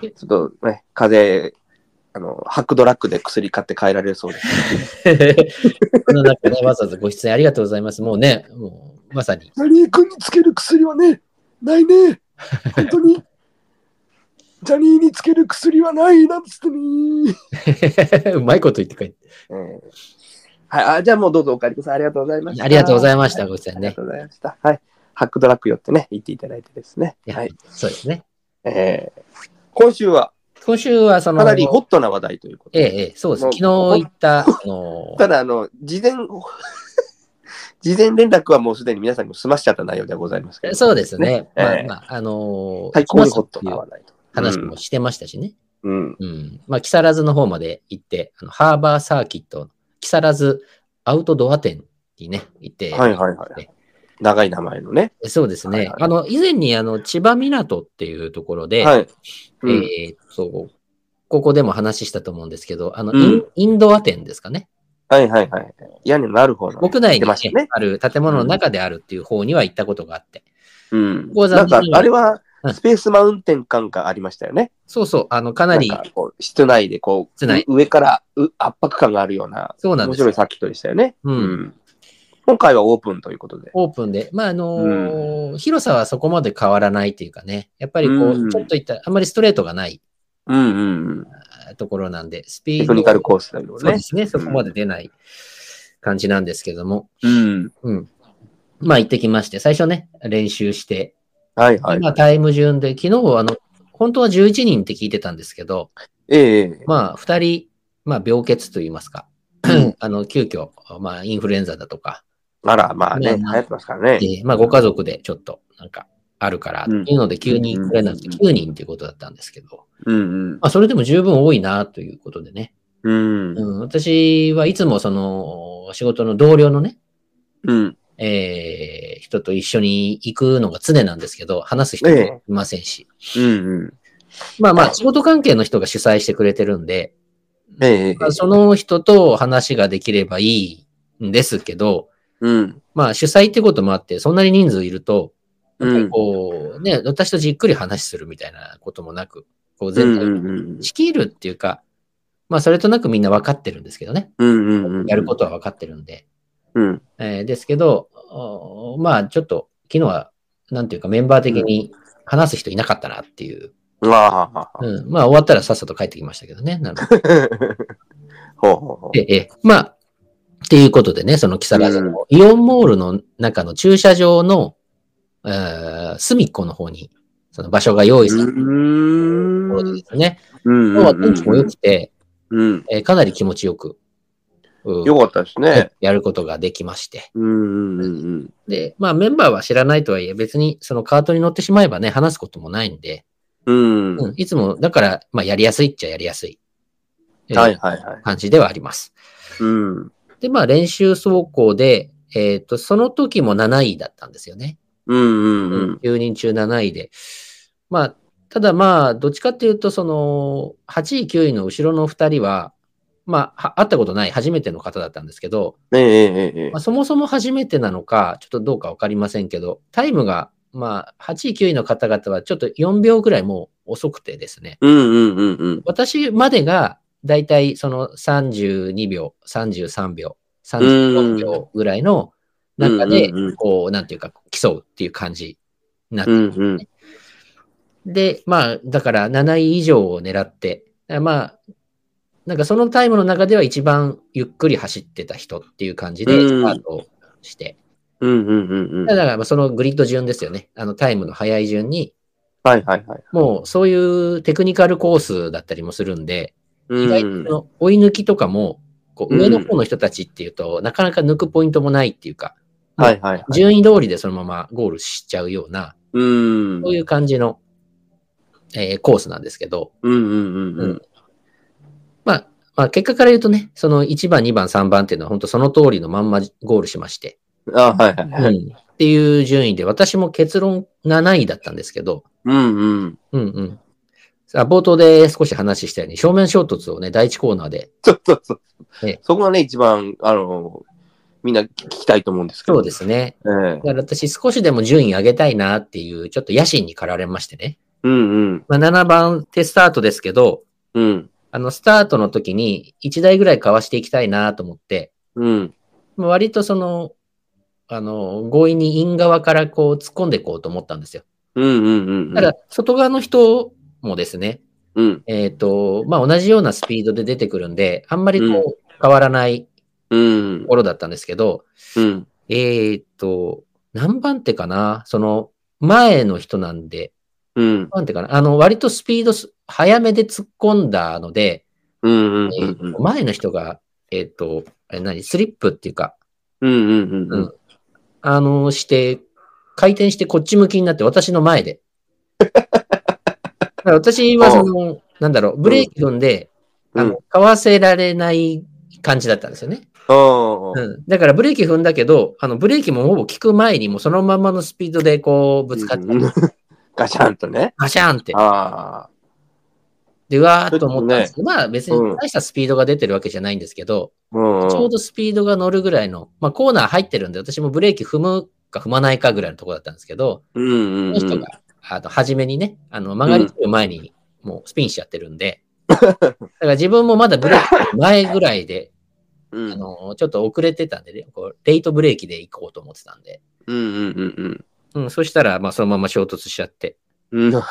ね、ちょっとね、風邪、あの、ハックドラッグで薬買って帰られるそうです。この中ね、わざわざご出演ありがとうございます。もうね、もう、まさに。ジャニー君につける薬はね、ないね。本当に。ジャニーにつける薬はないなんつってね。うまいこと言ってくれ。はい、あ、じゃあもうどうぞお帰りください。ありがとうございました。ありがとうございました、ご出演ねありが。とうございました。はい。ハックドラッグ寄ってね、行っていただいてですね。はい。そうですね。えー今週は今週はその、かなりホットな話題ということで。ええ、ええ、そうです。昨日言った、あの、ただ、あの、事前、事前連絡はもうすでに皆さんにも済ましちゃった内容ではございますけど。そうですね。まあええまあ、あの、最高にホットな話題と。話もしてましたしね。うん。うん。まあ、木更津の方まで行って、あのハーバーサーキット、木更津アウトドア店にね、行って、はいはいはい。長い名前のね。そうですね。はいはいあの、以前にあの、千葉港っていうところで、はい。うんえーっと、ここでも話したと思うんですけど、あの、うんインドア店ですかね。はいはいはい。屋根のある方の。屋内に、ねある建物の中であるっていう方には行ったことがあって。うん。ここはなんかあれは、スペースマウンテン感がありましたよね。そうそう、あの、かなりな室内でこう上からう圧迫感があるような、そうなんですよ面白いサーキットでしたよね。うん今回はオープンということで。オープンで、まあ、あのー広さはそこまで変わらないっていうかね、やっぱりこう、うんちょっといった、あんまりストレートがないうんうんうん。あところなんで、スピードテクニカルコースだよねそうで。すね、そこまで出ない感じなんですけども、うん。うん。まあ、行ってきまして、最初ね、練習して、はいはい。まあ、タイム順で、昨日、あの、本当は11人って聞いてたんですけど、ええまあ、2人、まあ、病欠といいますか、あの、急遽、まあ、インフルエンザだとか、あら、まあね、流まあ行ってますからね。でまあ、ご家族でちょっと、なんか、あるから、っていうので、急に来れなくて、うん9人っていうことだったんですけど、うんうん。まあ、それでも十分多いな、ということでね。うん。うん、私はいつもその、仕事の同僚のね、うん。えー人と一緒に行くのが常なんですけど、話す人もいませんし。うんうん。まあまあ、仕事関係の人が主催してくれてるんで、ええまあその人と話ができればいいんですけど、うん。まあ主催ってこともあって、そんなに人数いると、やっぱりうん。こう、ね、私とじっくり話するみたいなこともなく、こううん全体仕切るっていうか、まあそれとなくみんな分かってるんですけどね。やることは分かってるんで。うん。えーですけど、おまあちょっと昨日は、なんていうかメンバー的に話す人いなかったなっていう。うん、まあ終わったらさっさと帰ってきましたけどね。なるほどほうほうほええ、まあ、っていうことでね、その木更津のイオンモールの中の駐車場の、えー隅っこの方に、その場所が用意されているところでですね、うん。今日は天気も良くて、うん。えーかなり気持ちよく、うんよかったですね。やることができまして。うんうんうんで、まあメンバーは知らないとはいえ、別にそのカートに乗ってしまえばね、話すこともないんで、うん。うん、いつも、だから、まあやりやすいっちゃやりやすい、えーはいはいはい。感じではあります。うん。で、まあ練習走行で、えっ、と、その時も7位だったんですよね。うんうんうん。9人中7位で。まあ、ただまあ、どっちかっていうと、その、8位、9位の後ろの2人は、まあ、は会ったことない初めての方だったんですけど、えええまあ、そもそも初めてなのか、ちょっとどうかわかりませんけど、タイムが、まあ、8位、9位の方々はちょっと4秒ぐらいもう遅くてですね、うんうんうんうん。私までが、だいたいその32秒、33秒、34秒ぐらいの中でこう、なんていうか、競うっていう感じになってうんうん。で、まあ、だから7位以上を狙って、まあ、なんかそのタイムの中では一番ゆっくり走ってた人っていう感じでうんスタートをして、うんうんうんうん。だからまあそのグリッド順ですよね。あのタイムの速い順に、はいはいはい。もうそういうテクニカルコースだったりもするんで、う意外と追い抜きとかも、こううん上の方の人たちっていうと、なかなか抜くポイントもないっていうか、はいはいはい。順位通りでそのままゴールしちゃうような、うん。そういう感じの、えーコースなんですけど、うんうんうんうん。まあ、まあ、結果から言うとね、その1番、2番、3番っていうのは本当その通りのまんまゴールしまして、あはいはいはい。うんっていう順位で、私も結論7位だったんですけど、うんうん。うんうん。さあ冒頭で少し話したように、正面衝突をね、第1コーナーで、そうそうそうええ。そこがね、一番、あの、みんな聞きたいと思うんですけど。そうですね。ええだから私少しでも順位上げたいなっていう、ちょっと野心に駆られましてね。うんうん。まあ、7番手スタートですけど、うん。あの、スタートの時に1台ぐらいかわしていきたいなと思って、うん。まあ割とその、あの、強引にイン側からこう突っ込んでいこうと思ったんですよ。うんうんうん。ただ、外側の人もですね、うん。えっ、と、まあ、同じようなスピードで出てくるんで、あんまりこう、変わらないうんと。ころだったんですけど、うん。えっ、と、何番手かな？その、前の人なんで、うん。何番手かな？あの、割とスピードす早めで突っ込んだので、うん前の人が、えっ、と、あれ何？スリップっていうか、うんうんうんうん。あの、して、回転してこっち向きになって私の前で。私はその、なんだろう、ブレーキ踏んで、あうんの、かわせられない感じだったんですよね。うん。だからブレーキ踏んだけど、あの、ブレーキもほぼ効く前にもうそのままのスピードでこう、ぶつかって、うん ガシャンとね。ガシャンって。ああ。で、うわーっと思ったんですけど、まあ別うんに大したスピードが出てるわけじゃないんですけど、うん。ちょうどスピードが乗るぐらいの、まあコーナー入ってるんで、私もブレーキ踏むか踏まないかぐらいのところだったんですけど、うんうんうん。その人が、あの、初めにね、あの、曲がりきる前にもうスピンしちゃってるんで、だから自分もまだブレーキ前ぐらいで、うんあの、ちょっと遅れてたんでね、こうレイトブレーキで行こうと思ってたんで、うんうんうんうん、そしたら、まあ、そのまま衝突しちゃって。うん。うん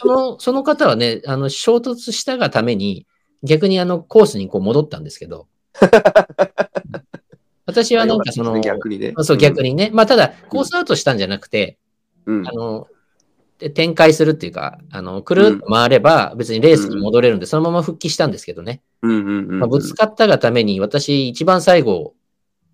その、その方はね、あの、衝突したがために、逆にあの、コースにこう戻ったんですけど、私はなんかその、逆にね。そう、逆にね。まあ、ただ、コースアウトしたんじゃなくて、うん。あの、で展開するっていうか、あの、くるっと回れば別にレースに戻れるんで、そのまま復帰したんですけどね。うんうんうん。まあ、ぶつかったがために、私一番最後、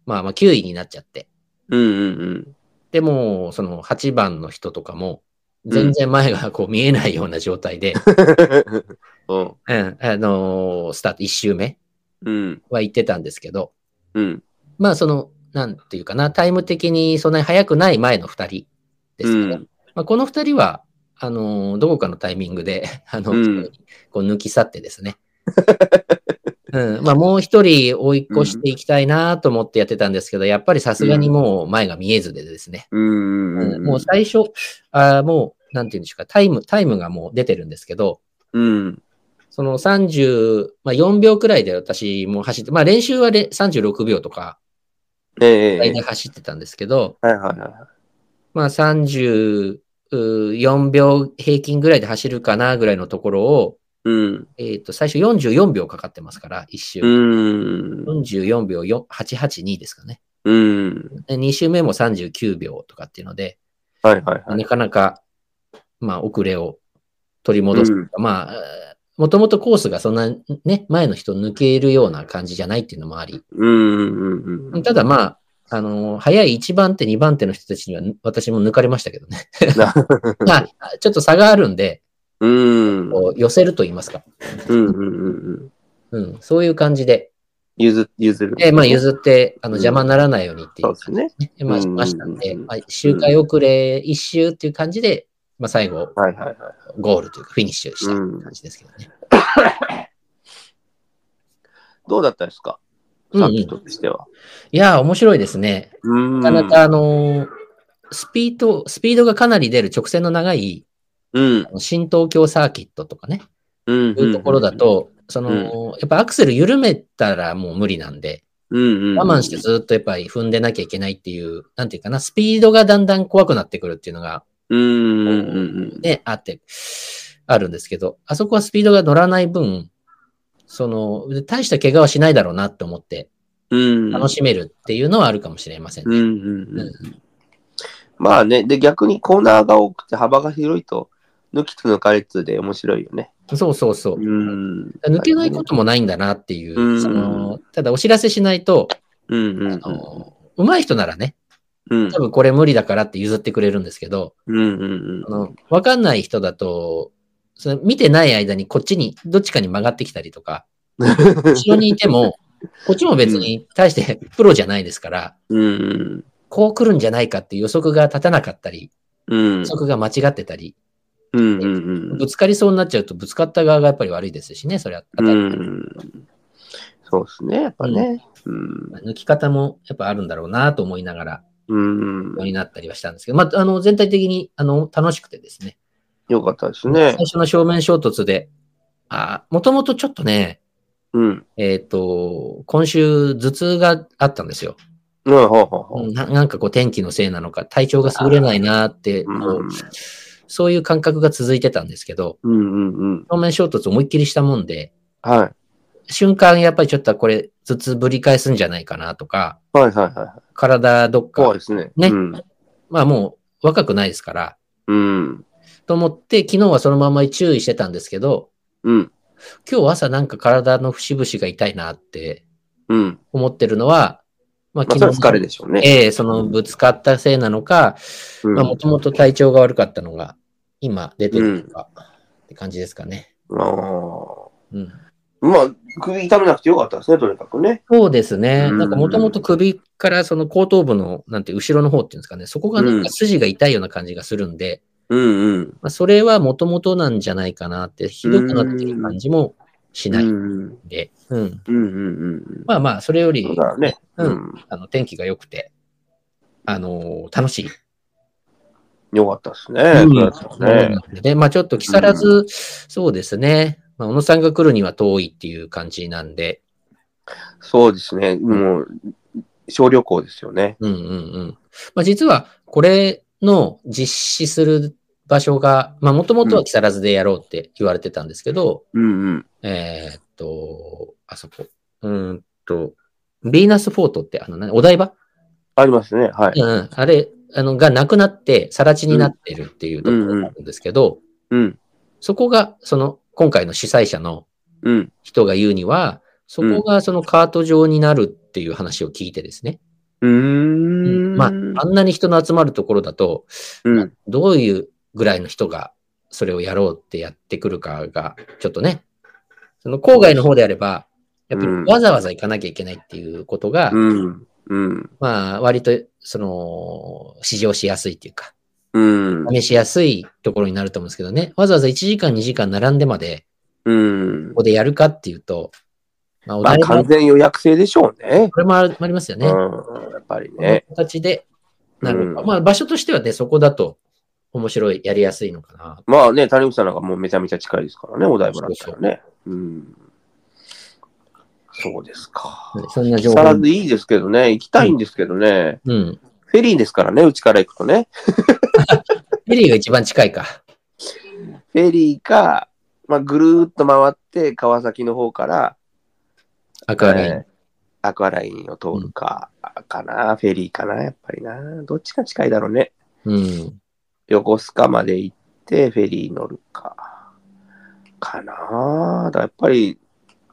まあまあ9位になっちゃって。うんうんでも、その8番の人とかも、全然前がこう見えないような状態で、うん。うん、あのースタート1周目うん。は行ってたんですけど、うん。まあその、なんていうかな、タイム的にそんなに速くない前の2人ですけど、うんまあ、この2人は、あのーどこかのタイミングで、あの、うんこう抜き去ってですね。うん、まあもう一人追い越していきたいなと思ってやってたんですけど、やっぱりさすがにもう前が見えずでですね。うん。うんもう最初、あーもう、なんていうんでしょうか、タイム、タイムがもう出てるんですけど、うん。その30、まあ4秒くらいで私も走って、まあ練習はれ36秒とか、ええ走ってたんですけど、はいはいはい。まあ34秒平均ぐらいで走るかなぐらいのところを、うん。えっ、と、最初44秒かかってますから、1周。うん。44秒4 882ですかね。うん。で2周目も39秒とかっていうので、はいはいはい。なかなか、まあ、遅れを取り戻すうか、まあ、もともとコースがそんなね、前の人抜けるような感じじゃないっていうのもあり、うんうんうん。ただまあ、あの、早い1番手、2番手の人たちには私も抜かれましたけどね。まあ、ちょっと差があるんで、うん。寄せると言いますか。うんうんうんうん。うん、そういう感じで、譲譲る。えまあ、譲って、あの、うん邪魔にならないようにっていうそうですね。ね、まあ、うんしましたんで、うんまあ、周回遅れ一周っていう感じで、まあ、最後、はいはいはい。ゴールというか、フィニッシュした感じですけどね。どうだったですか？うんうんサーキットとしては。いやー、面白いですね。うん。なかなか、あのースピード、スピードがかなり出る直線の長い、うん。新東京サーキットとかね、うん。いうところだと、その、やっぱアクセル緩めたらもう無理なんで、うんうん。我慢してずっとやっぱり踏んでなきゃいけないっていう、なんていうかな、スピードがだんだん怖くなってくるっていうのが、うんうんうんね、あって、あるんですけど、あそこはスピードが乗らない分、その、大した怪我はしないだろうなって思って、うん。楽しめるっていうのはあるかもしれませんね。うんうんうん。まあね、で、逆にコーナーが多くて幅が広いと、抜きと抜かれつで面白いよね。そうそうそう。うん。抜けないこともないんだなっていう、うんそのただお知らせしないと、うんうんあの上手い人ならね、うん。多分これ無理だからって譲ってくれるんですけど、わかんない人だと、その見てない間にこっちに、どっちかに曲がってきたりとか、うん。後ろにいても、こっちも別に対してプロじゃないですから、うんこう来るんじゃないかっていう予測が立たなかったり、うん。予測が間違ってたり、うんうんうんぶつかりそうになっちゃうと、ぶつかった側がやっぱり悪いですしね、それは当うたりん。そうですね、やっぱね。うん。抜き方もやっぱあるんだろうなと思いながら、うん。になったりはしたんですけど、まあ、あの、全体的に、あの、楽しくてですね。よかったですね最。初の正面衝突で、あ、もともとちょっとね、うん。えっ、と、今週頭痛があったんですよ。うん、ほうほうほう。ななんかこう天気のせいなのか、体調が優れないなって、こうそういう感覚が続いてたんですけど、うんうんうん。正面衝突思いっきりしたもんで、はい。瞬間やっぱりちょっとこれ頭痛ぶり返すんじゃないかなとか、はいはいはい。体どっか、怖いですね。ねうん。まあもう若くないですから、うん。と思って昨日はそのまま注意してたんですけど、うん。今日朝なんか体の節々が痛いなってうん。思ってるのは、まあまあ、それは疲れでしょうね。ええそのぶつかったせいなのか、うんまあもともと体調が悪かったのが今出てるのかって感じですかね。あーうん、まあ、首痛めなくてよかったですね、とにかくね。そうですね。うんなんかもともと首からその後頭部のなんて後ろの方っていうんですかね、そこがなんか筋が痛いような感じがするんで、うんうん。まあ、それはもともとなんじゃないかなって、ひどくなってる感じもしないうんんで、うん。うんうんうん。まあまあ、それより、ね。ううんん。あの天気が良くて、あのー楽しい。よかったですね。うんそうだったね。で、まあちょっと木更津、そうですね。まあ、小野さんが来るには遠いっていう感じなんで、そうですね。もう、小旅行ですよね。うんうんうん。まあ実は、これの実施する場所が、まあもともとは木更津でやろうって言われてたんですけど、うんうん。えーっと、あそこ、うーんと、ヴィーナスフォートって、あの、何？お台場？ありますね。はい。うんうん、あれ、あの、がなくなって、更地になってるっていうところがあるんですけど、うん。そこが、その、今回の主催者のうん。人が言うには、そこがそのカート場になるっていう話を聞いてですね。うーん。まあ、あんなに人の集まるところだと、うん。どういうぐらいの人がそれをやろうってやってくるかが、ちょっとね、その郊外の方であれば、やっぱりうんわざわざ行かなきゃいけないっていうことが、うん。うん。まあ、割と、その、試乗しやすいっていうか、うん。試しやすいところになると思うんですけどね、わざわざ1時間、2時間並んでまで、うんこ。こでやるかっていうと、まあ、完全予約制でしょうね。これもありますよね。うん。やっぱりね。形でなるか。うんまあ、場所としてはね、そこだと面白い、やりやすいのかな。まあね、谷口さんなんかもうめちゃめちゃ近いですからね、お台場だったらね。うん。そうですか。そんな情報。木更津いいですけどね、行きたいんですけどね、うん。フェリーですからね、うちから行くとね。フェリーが一番近いか。フェリーか、まあ、ぐるーっと回って、川崎の方から、アクアライン。えーアクアラインを通るか、かな、フェリーかな、やっぱりな。どっちが近いだろうね。うん。横須賀まで行って、フェリー乗るか。かな。だやっぱり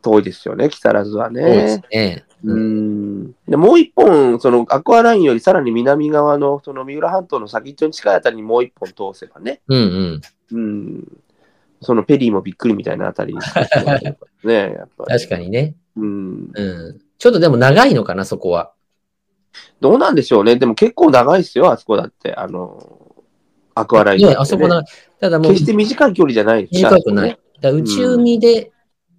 遠いですよね、木更津はそうですね。ね。うーんでもう一本、そのアクアラインよりさらに南側のその三浦半島の先っちょに近いあたりにもう一本通せばね、うんうん。うん、そのペリーもびっくりみたいなあたりね、やっぱり。確かにね。うん。うん。ちょっとでも長いのかな、そこは。どうなんでしょうね。でも結構長いですよ、あそこだって。あの、アクアライン、ね、あそこな、ただもう決して短い距離じゃない短くない。ねだ内海で、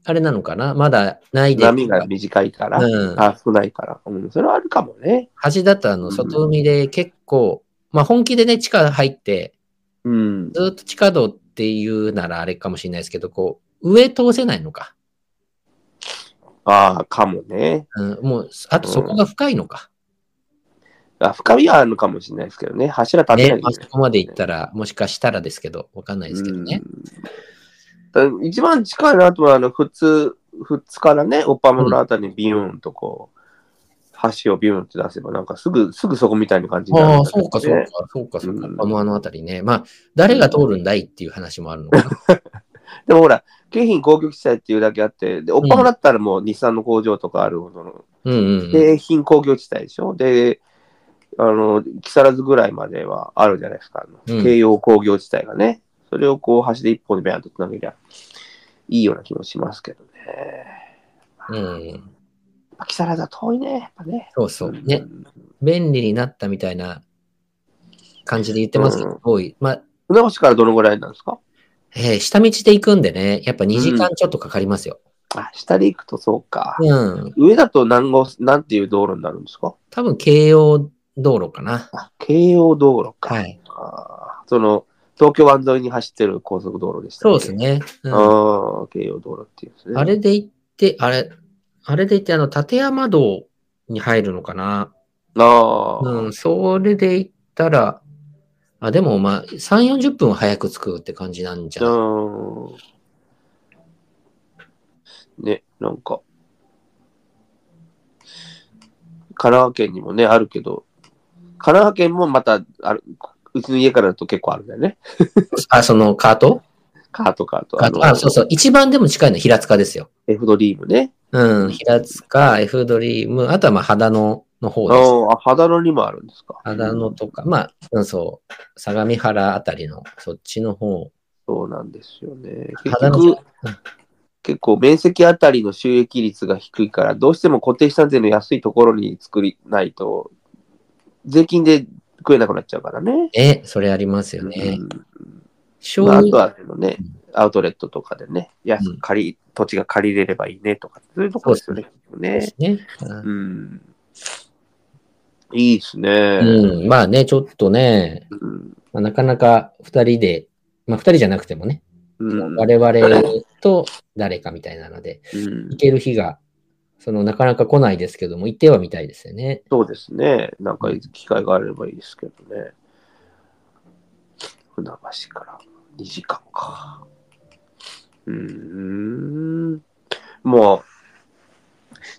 あれなのかな、まだないで。波が短いから、うん。あ少ないから。うん、それはあるかもね。橋だとあの、外海で結構、まあ本気でね、地下入って、うん。ずっと地下道っていうならあれかもしれないですけど、こう、上通せないのか。ああ、かもね。うん、もう、あとそこが深いのか。あ深みはあるのかもしれないですけどね。柱立てなねい、といけないあそこまで行ったら、もしかしたらですけど、わかんないですけどね。一番近いなとは、あの、普通、普通からね、オッパモのあたりにビューンとこう、橋をビューンって出せば、なんかすぐ、すぐそこみたいな感じになるああ、んだけどそうか、そうねか、そうか、そうか。うんあの、あのあたりね。まあ、誰が通るんだいっていう話もあるのかな。でもほら、京浜工業地帯っていうだけあって、で、オッパモだったらもう日産の工場とかあるほどの、うんうんうん。京浜工業地帯でしょ？で、あの、木更津ぐらいまではあるじゃないですか。あのうん京葉工業地帯がね。それをこう、橋で一本でビャンと繋げりゃいいような気もしますけどね。うん。木更津は遠いね、やっぱね。そうそう。ね。便利になったみたいな感じで言ってますけど、うん多い。まあ、船橋からどのぐらいなんですか？えー下道で行くんでね、やっぱ2時間ちょっとかかりますよ。あ、下で行くとそうか。うん。上だと何号、なんていう道路になるんですか？多分、京葉道路かな。あ、京葉道路か。はい。あーその、東京湾沿いに走ってる高速道路でしたっけ？そうです。ね。うんああ、京葉道路っていうんですね。あれで行って、あれ、あれで行って、あの、立山道に入るのかな。ああ、うん、それで行ったら、あ、でもまあ、3、40分は早く着くって感じなんじゃない？うん。ね、なんか、神奈川県にもね、あるけど、神奈川県もまたある、うちの家からだと結構あるんだよね。あ、そのカート？カートカート。カートあ、そうそう。一番でも近いのは平塚ですよ。F ドリームね。うん、平塚、F ドリーム、あとはまあ、肌野の方です。ああ、肌野にもあるんですか？肌野とか、まあ、うん、そう、相模原あたりの、そっちの方。そうなんですよね。結局、うん結構面積あたりの収益率が低いから、どうしても固定資産税の安いところに作りないと、税金で食えなくなっちゃうからね。え、それありますよね。うんあ、あと油、はね、アウトレットとかでね、安く借り、土地が借りれればいいねとか、そういうところですよね。でねすね。うん。いいですね。うん。まあね、ちょっとね、うん。まあ、なかなか二人で、まあ二人じゃなくてもね、うん。我々と誰かみたいなので、うん行ける日が、そのなかなか来ないですけども、行ってはみたいですよね。そうですね。なんか機会があればいいですけどね。船橋から2時間か。うーん。もう、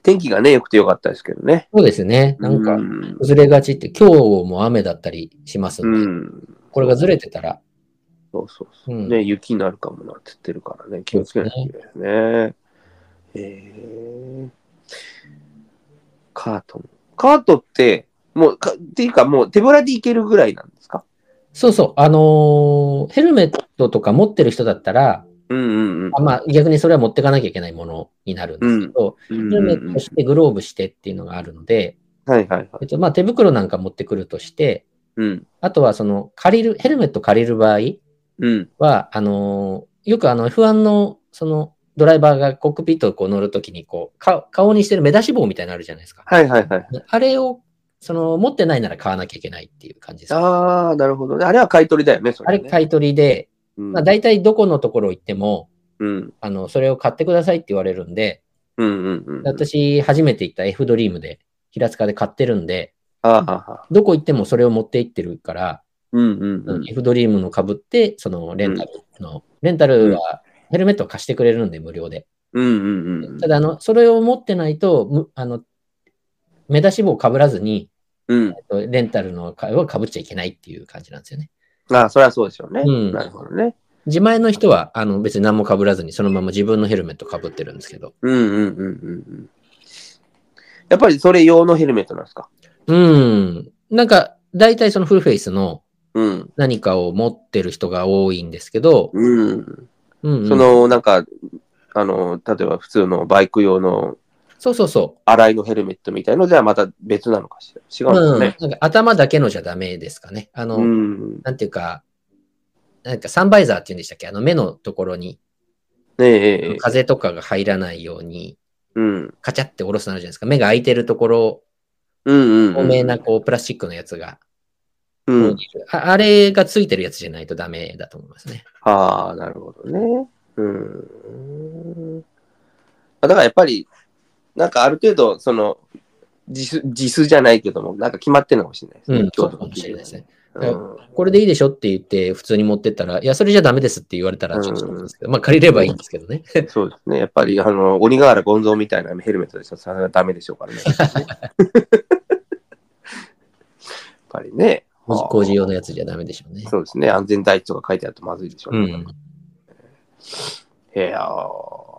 天気がね、良くてよかったですけどね。そうですね。なんかう、ん。崩れがちって、今日も雨だったりしますんで、うんこれがずれてたら、そうそうそう。うんね、雪になるかもなって言ってるからね、気をつけないといけないですね。へえカートン。カートって、もうか、っていうかもう手ぶらで行けるぐらいなんですか？そうそう、あのーヘルメットとか持ってる人だったら、うんうんうん。あまあ逆にそれは持ってかなきゃいけないものになるんですけど、うんヘルメットしてグローブしてっていうのがあるので、はいはいはい。えっと、まあ手袋なんか持ってくるとして、うん。あとはその借りる、ヘルメット借りる場合うん。は、あのーよくあの F1 のそのドライバーがコックピットをこう乗るときにこうか顔にしてる目出し帽みたいなのあるじゃないですか。はいはいはい。あれをその持ってないなら買わなきゃいけないっていう感じです。あああ、なるほどね。あれは買い取りだよね、それ、ね。れ買い取りで、うん、まあ大体どこのところ行っても、うん。あの、それを買ってくださいって言われるんで、うんうんうん。私初めて行った F ドリームで平塚で買ってるんで、ああ、どこ行ってもそれを持って行ってるから、うんうんうん。F ドリームの被って、そのレンタルの、レンタルはヘルメットを貸してくれるんで無料で。うんうんうん。ただ、あの、それを持ってないと、むあの、目出し帽を被らずに、うん。えっとレンタルの会を被っちゃいけないっていう感じなんですよね。ああ、それはそうでしょうね。うんなるほどね。自前の人は、あの、別に何も被らずに、そのまま自分のヘルメット被ってるんですけど。うんうんうんうんうん。やっぱりそれ用のヘルメットなんですか？うん。なんか、大体そのフルフェイスのうん。何かを持ってる人が多いんですけど、うん。うんうんその、なんか、あの、例えば普通のバイク用のそうそうそ洗いのヘルメットみたいのじゃまた別なのかしら。違う。うん。うんですね。なんか頭だけのじゃダメですかね。あの、うん。なんていうか、なんかサンバイザーっていうんでしたっけ？あの目のところにねえええ。風とかが入らないように、うん。カチャって下ろすのあるじゃないですか。目が開いてるところ、うんうんうん。透明なこうプラスチックのやつが、うん。ああれがついてるやつじゃないとダメだと思いますね。ああ、なるほどね。うん。だからやっぱり、なんかある程度、その、自主、自主じゃないけども、なんか決まってるのかもしれないですね。うん、かもしれないですね。うんこれでいいでしょって言って、普通に持ってったら、いや、それじゃダメですって言われたらちょっとですけど、まあ借りればいいんですけどね。そうですね。やっぱり、あの、鬼瓦ゴンゾーみたいなヘルメットでしょ。それはダメでしょうからね。やっぱりね。工事用のやつじゃダメでしょうね。そうですね。安全第一とか書いてあるとまずいでしょうね。うん。いやー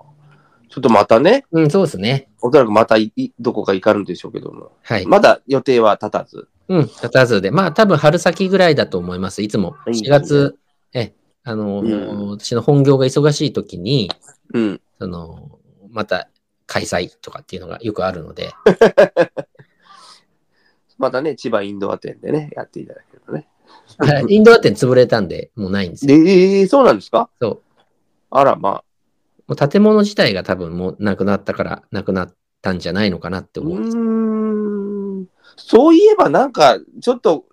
ちょっとまたね、うん、そうですね。おそらくまたいいどこか行かるんでしょうけども、はい。まだ予定は立たず。うん、立たずで。まあ、多分春先ぐらいだと思います。いつも。4いいですね月、え、あの、うん私の本業が忙しい時に、うん。その、また開催とかっていうのがよくあるので、またね、千葉インドア店でね、やっていただけるとね。はいインドア店潰れたんで、もうないんですで、よ。えーそうなんですか？そう。あら、まあ。もう建物自体が多分もうなくなったから、なくなったんじゃないのかなってう思うんです。ーん。そういえばなんか、ちょっと、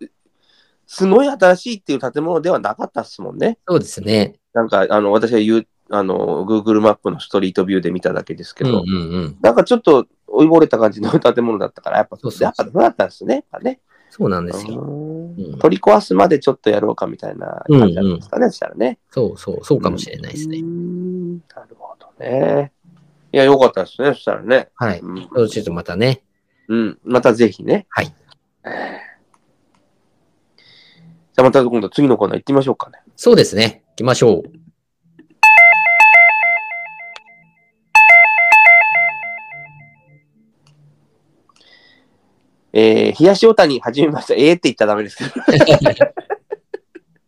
すごい新しいっていう建物ではなかったっすもんね。そうですね。なんか、あの、私が言う、あの、Google マップのストリートビューで見ただけですけうんうど、んうん。なんかちょっと追いぼれた感じの建物だったから、やっぱ、そうそうそうやっぱそうだったんですね。やっぱね。そうなんですよ。うんん取り壊すまでちょっとやろうかみたいな感じなんですかね、そしたらね。そうそう、そうかもしれないですねなるね。いや、よかったですね、そしたらね。はい。うんそうちょっとまたね。うん、またぜひね。はい。じゃあまた今度次のコーナー行ってみましょうかね。そうですね。行きましょう。えー、冷やしおたに始めました。ええって言ったらダメですけど。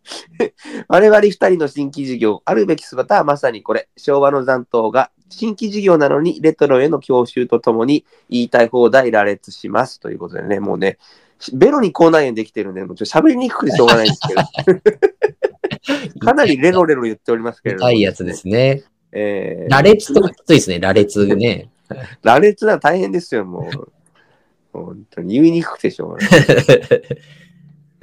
我々二人の新規事業、あるべき姿はまさにこれ。昭和の残党が新規事業なのにレトロへの教習とともに言いたい放題羅列します。ということでね、もうね、ベロに口内炎できてるんで、もうちょっと喋りにくくてしょうがないんですけど。かなりレロレロ言っておりますけれども、痛いやつですね。えー羅列とかきついですね、羅列ね。羅列なら大変ですよ、もう。本当に言いにくくてしょうがない。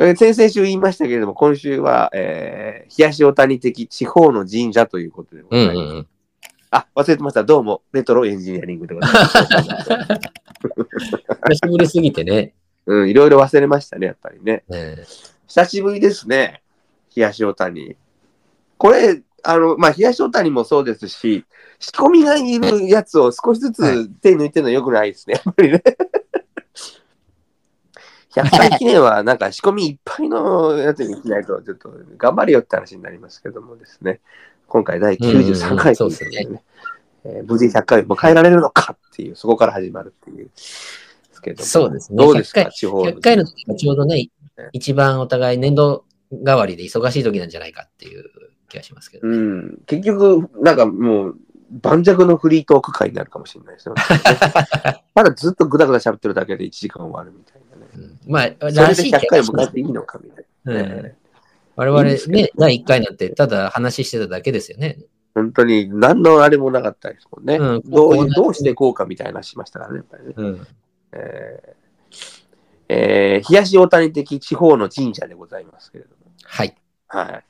えー先々週言いましたけれども、今週は、えー、東大谷的地方の神社ということでごうんざいます。うんうん。あ、忘れてました。どうも、レトロエンジニアリングでございます。久しぶりすぎてね。うん、いろいろ忘れましたね、やっぱりね。ね久しぶりですね、東大谷。これ、あの、まあ、東大谷もそうですし、仕込みがいるやつを少しずはつ手抜いてるのよくないですね、やっぱりね。100回記念はなんか仕込みいっぱいのやつにしないと、ちょっと頑張れよって話になりますけどもですね。今回第93回ということでね、えー無事100回迎えられるのかっていう、そこから始まるっていう。ですけどもそうですねどうです100か、地方100回の時がちょうどね、一番お互い年度代わりで忙しい時なんじゃないかっていう気がしますけど。うん、結局、なんかもう、盤石のフリートーク会になるかもしれないですよ、ね。まだずっとぐだぐだ喋ってるだけで1時間終わるみたいまあ、らしい100回気がします迎えていいのかみたいな。うんね我々ね、第1回なんてただ話してただけですよね。本当に何のあれもなかったですもんね。うんどうどうしていこうかみたいな話しましたからね、やっぱりね。うん。えーえー東大谷的地方の神社でございますけれども。はい。はい。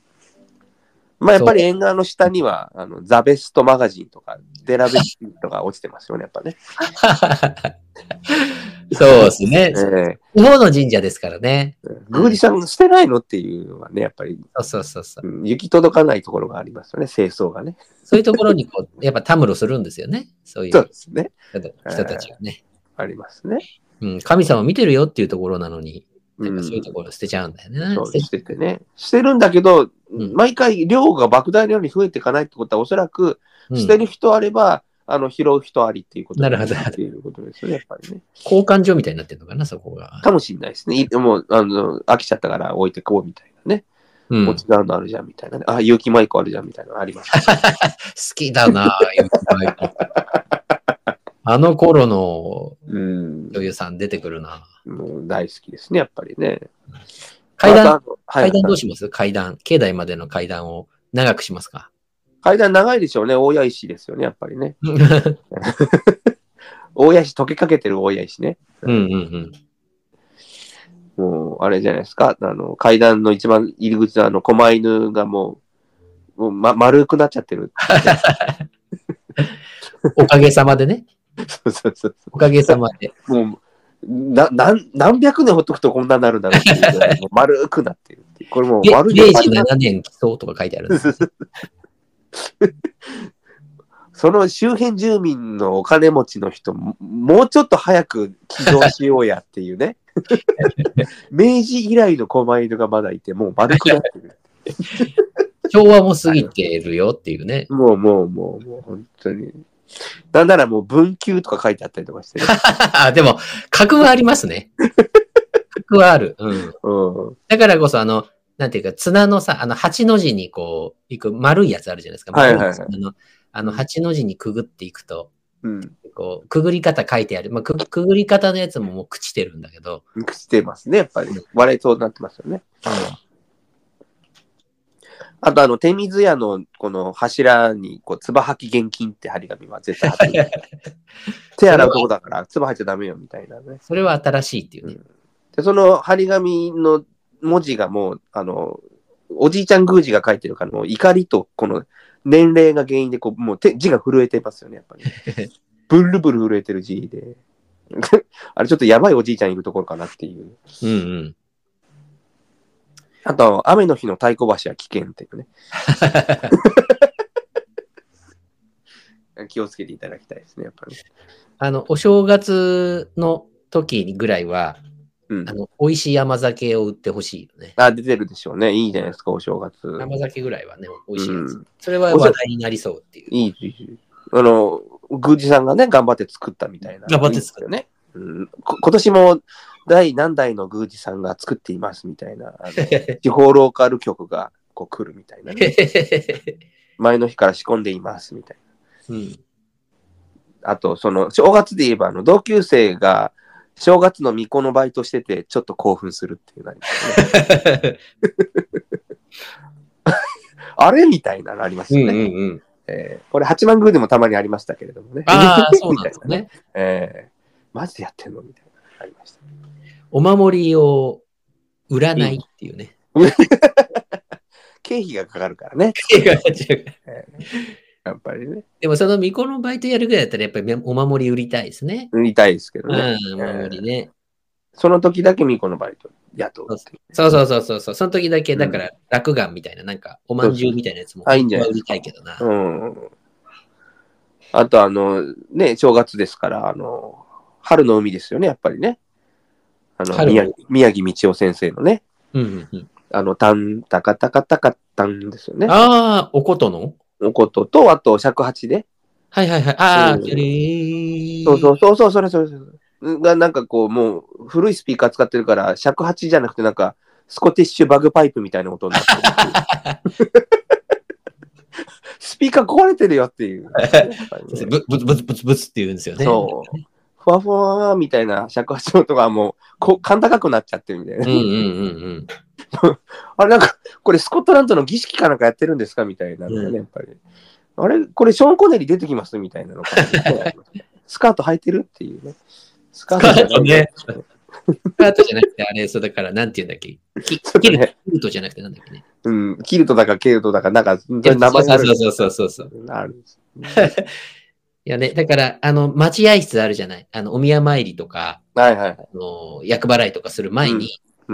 まあやっぱり縁側の下には、あのザ・ベストマガジンとか、デラベストが落ちてますよね、やっぱね。そうですねえ。ー地方の神社ですからね。宮司さん捨てないのっていうのはね、やっぱり、そうそうそうそう。うん行き届かないところがありますよね、清掃がね。そういうところにこう、やっぱたむろするんですよね。そういうそうですね。人たちがね。ありますね。うん、神様見てるよっていうところなのに、そういうところ捨てちゃうんだよね。そう捨て捨ててね。捨てるんだけど、ん毎回量が莫大なように増えていかないってことは、おそらくうん捨てる人あれば、あの拾う人ありっていうことなるほどっていうことですよね、やっぱりね。交換所みたいになってるのかな、そこが。かもしれないですね。いもう、あの、飽きちゃったから置いてこうみたいなね。うん、好もう違うのあるじゃんみたいなね。あ、有機マイクあるじゃんみたいなのあります。きだな、ゆきまいこあの頃のうん。女優さん出てくるな。もう大好きですね、やっぱりね。階段、階段どうします？階段。境内までの階段を長くしますか？階段長いでしょうね。大谷石ですよね、やっぱりね。大谷石、溶けかけてる大谷石ね。うんうんうん。もう、あれじゃないですか。あの、階段の一番入り口のあの、狛犬がもう、もう、ま、丸くなっちゃってる。おかげさまでね。そうそうそうおかげさまで。もう、な、なん、何百年ほっとくとこんなになるんだろうっていうぐらいもう丸くなってる。これもうで丸明治7年基礎とか書いてあるんです。その周辺住民のお金持ちの人も、もうちょっと早く起動しようやっていうね。明治以来の狛犬がまだいて、もう丸くなってる。昭和も過ぎてるよっていうね。もうもうもう、もう本当に。なんならもう文久とか書いてあったりとかしてね。あ、でも、格はありますね。格はある。うん。うん。だからこそ、あの、なんていうか、綱のさ、あの、八の字にこう、行く丸いやつあるじゃないですか。はいはいはい丸綱のあの、八の字にくぐっていくと、うん。こう、くぐり方書いてある。まあ、くくぐり方のやつももう朽ちてるんだけど、してますね、やっぱり。割れそうになってますよね。あと、あの、手水屋のこの柱に、こう、つば吐き現金って張り紙は絶対貼ってる。手洗うとこだから、つば吐いちゃダメよ、みたいなね。それは新しいっていうね。で、その張り紙の文字がもう、あの、おじいちゃん宮司が書いてるから、もう怒りとこの年齢が原因で、こう、もう手字が震えてますよね、やっぱり。ブルブル震えてる字で。あれ、ちょっとやばいおじいちゃんいるところかなっていう。うんうん。あと、雨の日の太鼓橋は危険っていうね。気をつけていただきたいですね、やっぱり。あの、お正月の時ぐらいは、うんあ。の、美味しい甘酒を売ってほしいよね。あ、出てるでしょうね。いいじゃないですか、お正月。甘酒ぐらいはね、美味しいやつ。うんそれは話題になりそうっていう。いいいい、あの、宮司さんがね、頑張って作ったみたいな。頑張って作ったよね。うん、こ今年も第何代の宮司さんが作っていますみたいな、あの 地方ローカル局がこう来るみたいな、ね。前の日から仕込んでいますみたいうん、な。あと、その、正月で言えば、あの、同級生が正月の巫女のバイトしてて、ちょっと興奮するっていうのありますね。あれみたいなのありますうんうよね。んうん。えーこれ八幡宮でもたまにありましたけれどもね。ああ、そうなんですね。えーマジでやってんのみたいな。ありました。お守りを売らないっていうね。経費がかかるからね。違う違うやっぱりね。でもその巫女のバイトやるぐらいだったらやっぱりお守り売りたいですね。売りたいですけどうん、ね。お守りね。その時だけミコのバイト雇う。そうそうそうそうそう。その時だけ、だから、落眼みたいな、なんか、おまんじゅうみたいなやつも、あいいんじゃない売りたいけどな。うん。あと、あの、ね、正月ですから、あの、春の海ですよね、やっぱりね。あの、宮城宮城道夫先生のね、うんうんうん。あの、タン、タカタカタカタンですよね。ああ、おことの？おことと、あと、尺八で。はいはいはい。ああ、うん。そうそうそう、そうそれそれそれ。が、なんかこう、もう、古いスピーカー使ってるから、尺八じゃなくて、なんか、スコティッシュバグパイプみたいな音になってる スピーカー壊れてるよっていう。やっぱりねぶぶつぶつぶつぶつって言うんですよね。そう。ふわふわーみたいな尺八の音がもう、こう、甲高くなっちゃってるみたいな。うんうんうんうん。あれなんか、これスコットランドの儀式かなんかやってるんですかみたいなね、うんやっぱり。あれこれショーン・コネリー出てきますみたいなのが、スカート履いてるっていうね。スカートねスカートじゃなくて、あれ、そうだから、なんて言うんだっけ？キルねキルトじゃなくて、なんだっけね？うん、キルトだかケルトだか、なんか、名前があるそうそうそうそうそう。ある。いやね、だから、あの、待合室あるじゃない？あの、お宮参りとか、はいはいはい。あの、厄払いとかする前に、うん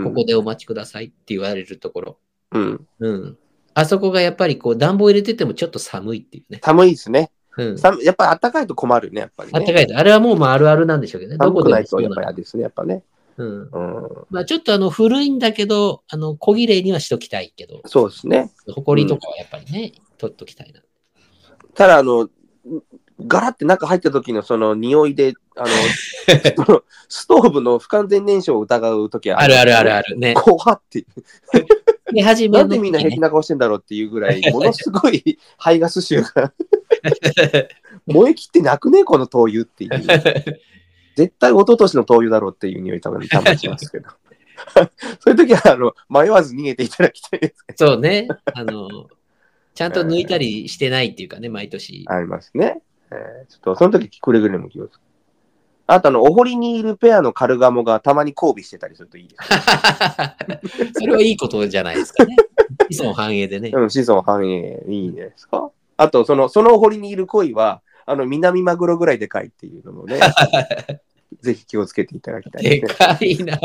ここでお待ちくださいって言われるところ。うん。うん。あそこがやっぱりこう暖房入れててもちょっと寒いっていうね。寒いですね。うん。寒やっぱり暖かいと困るね、やっぱり、ね。あったかいと。あれはもうまああるあるなんでしょうけどね。どこでないとやっもそうなのぱり嫌ですね、やっぱね。うん。うん。まあちょっとあの古いんだけど、あの小綺麗にはしときたいけど、そうですね。埃とかはやっぱりね、取っときたいな。ただ、あの、ガラって中入った時のその匂いで、あの、ストーブの不完全燃焼を疑う時はあるあるあるあるね。怖って。で、初めのなんでみんな平気な顔してんだろうっていうぐらい、ものすごい排ガス臭が 燃え切ってなくねこの灯油っていう。絶対一昨年の灯油だろうっていう匂い多分たまにしますけど。そういう時はあの迷わず逃げていただきたいですけそうね。あの、ちゃんと抜いたりしてないっていうかね、毎年。ど。ありますね。えーちょっとその時くれぐれも気をつけて。あとあの、お堀にいるペアのカルガモがたまに交尾してたりするといいですね。それはいいことじゃないですかね。子孫繁栄でね。うん、子孫繁栄いいですか？あと、その、そのお堀にいる鯉は、あの、南マグロぐらいでかいっていうのもね、ぜひ気をつけていただきたいでで。かいな。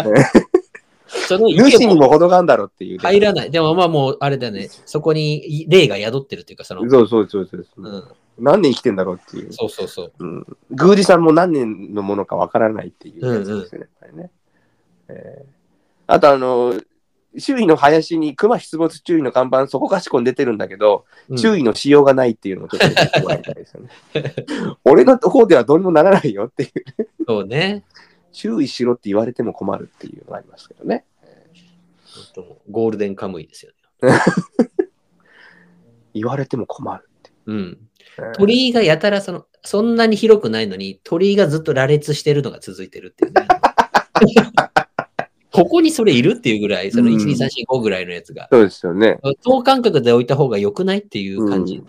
その主にも程があるんだろうっていうね、入らない。でもまあもう、あれだね。そこに霊が宿ってるっていうか、その、そうそうそうそう、うん、何年生きてんだろうっていう。そうそうそう。うん、宮司さんも何年のものかわからないっていうやつですよね、やっぱりね。えーあと、あの、周囲の林に熊出没注意の看板、そこかしこに出てるんだけど、うん注意のしようがないっていうのをちょっと言ってもらいたいですよね。俺の方ではどうにもならないよっていう。そうね。注意しろって言われても困るっていうのがありますけどね。ゴールデンカムイですよね。言われても困るってうん。えー鳥居がやたらその、そんなに広くないのに、鳥居がずっと羅列してるのが続いてるっていうね。ここにそれいるっていうぐらい、そのうん1、2、3、4、5ぐらいのやつが。そうですよね。等間隔で置いた方が良くないっていう感じ。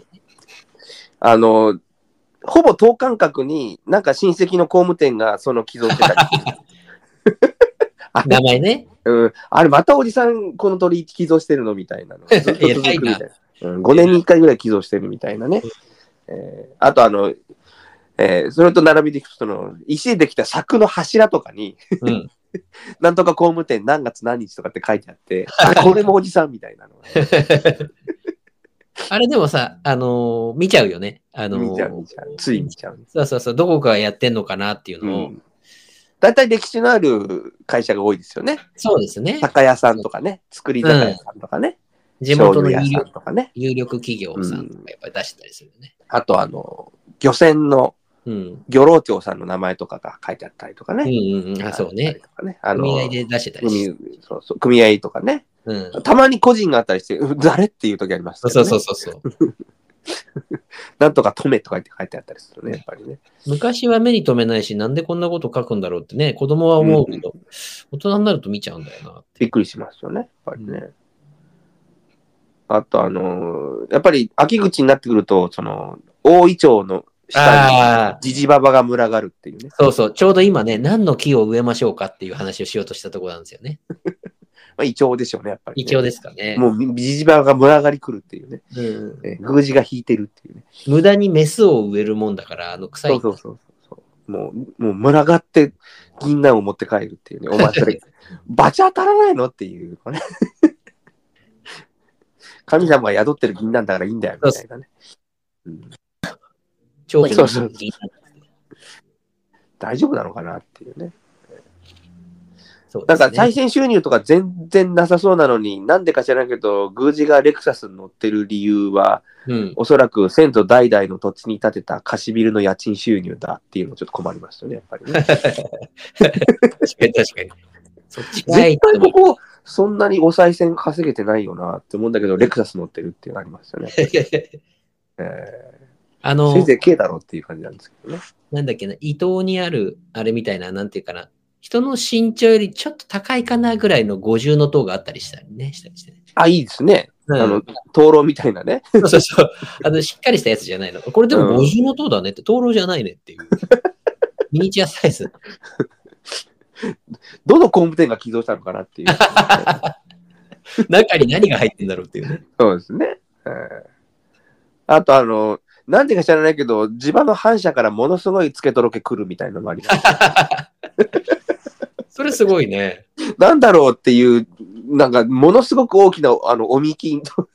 あの、ほぼ等間隔になんか親戚の工務店がその寄贈してた 名前ね。うん、あれ、またおじさん、この鳥寄贈してるのみたいなの。ずっと続くみたい偉いな。うん、5年に1回ぐらい寄贈してるみたいなね。えーあと、あの、えーそれと並びでいくと、その、石でできた柵の柱とかに、うん。なんとか工務店何月何日とかって書いてあって、あ、これもおじさんみたいなの あれでもさ、あのー見ちゃうよね。あのー見ちゃう、見ちゃう。つい見ちゃう。そうそうそう、どこかがやってんのかなっていううのを。ん。大体歴史のある会社が多いですよね。そうですね。酒屋さんとかね、作り酒屋さんとかね、地元の有力とかね。有力企業さんとかやっぱり出してたりするよね。あと、あの、漁船のうん。漁労長さんの名前とかが書いてあったりとかうんね。うんうん。あ、そうね。あね。あの組合で出してたりそうそう組合とかね。うん。たまに個人があったりして、うん誰っていう時ありますね。そうそうそうそう。なんとか止めとか言って書いてあったりするね、やっぱりね。昔は目に留めないし、なんでこんなこと書くんだろうってね、子供は思うけど、大人になると見ちゃうんだよな。びっくりしますよね、やっぱりね。あと、あのーやっぱり秋口になってくると、その、大イチョウの下ああ、にジジババが群がるっていうね。そうそう。ちょうど今ね、何の木を植えましょうかっていう話をしようとしたところなんですよね。まあ、イチョウでしょうね、やっぱり、イチョウですかね。もうジジババが群がりくるっていうね。うん、えー、宮司が引いてるっていうね。無駄にメスを植えるもんだから、あの臭い。そうそうそうそう。もう、もう群がって銀杏を持って帰るっていうね。お前それ、バチ当たらないのっていうね。神様が宿ってる銀杏だからいいんだよ、みたいなね。そうそう大丈夫なのかなっていうね。そうねなんか対戦収入とか全然なさそうなのに、なんでか知らないけど、宮司がレクサスに乗ってる理由は、うん。おそらく先祖代々の土地に建てた貸しビルの家賃収入だっていうのちょっと困りますよね、やっぱりね。確かに確かに。そっちかい絶対ここ、そんなにお賽銭稼げてないよなって思うんだけど、レクサス乗ってるっていうのありますよね。えー、あのせい、ぜい軽だろうっていう感じなんですけどね。なんだっけな、伊東にある、あれみたいな、なんていうかな、人の身長よりちょっと高いかなぐらいの五重の塔があったりしたりね、したりしてね。あ、いいですね。うんあの、灯籠みたいなね。そうそうそう。あの、しっかりしたやつじゃないの。これでもうん五重の塔だねって、灯籠じゃないねっていう。ミニチュアサイズ。どの工務店が起動したのかなっていう。中に何が入ってんだろうっていうね。そうですね。えーあと、あの、なんでか知らないけど、地場の反射からものすごい付け届け来るみたいなのもあります。それすごいね。なんだろうっていう、なんか、ものすごく大きな、あの、おみきんと、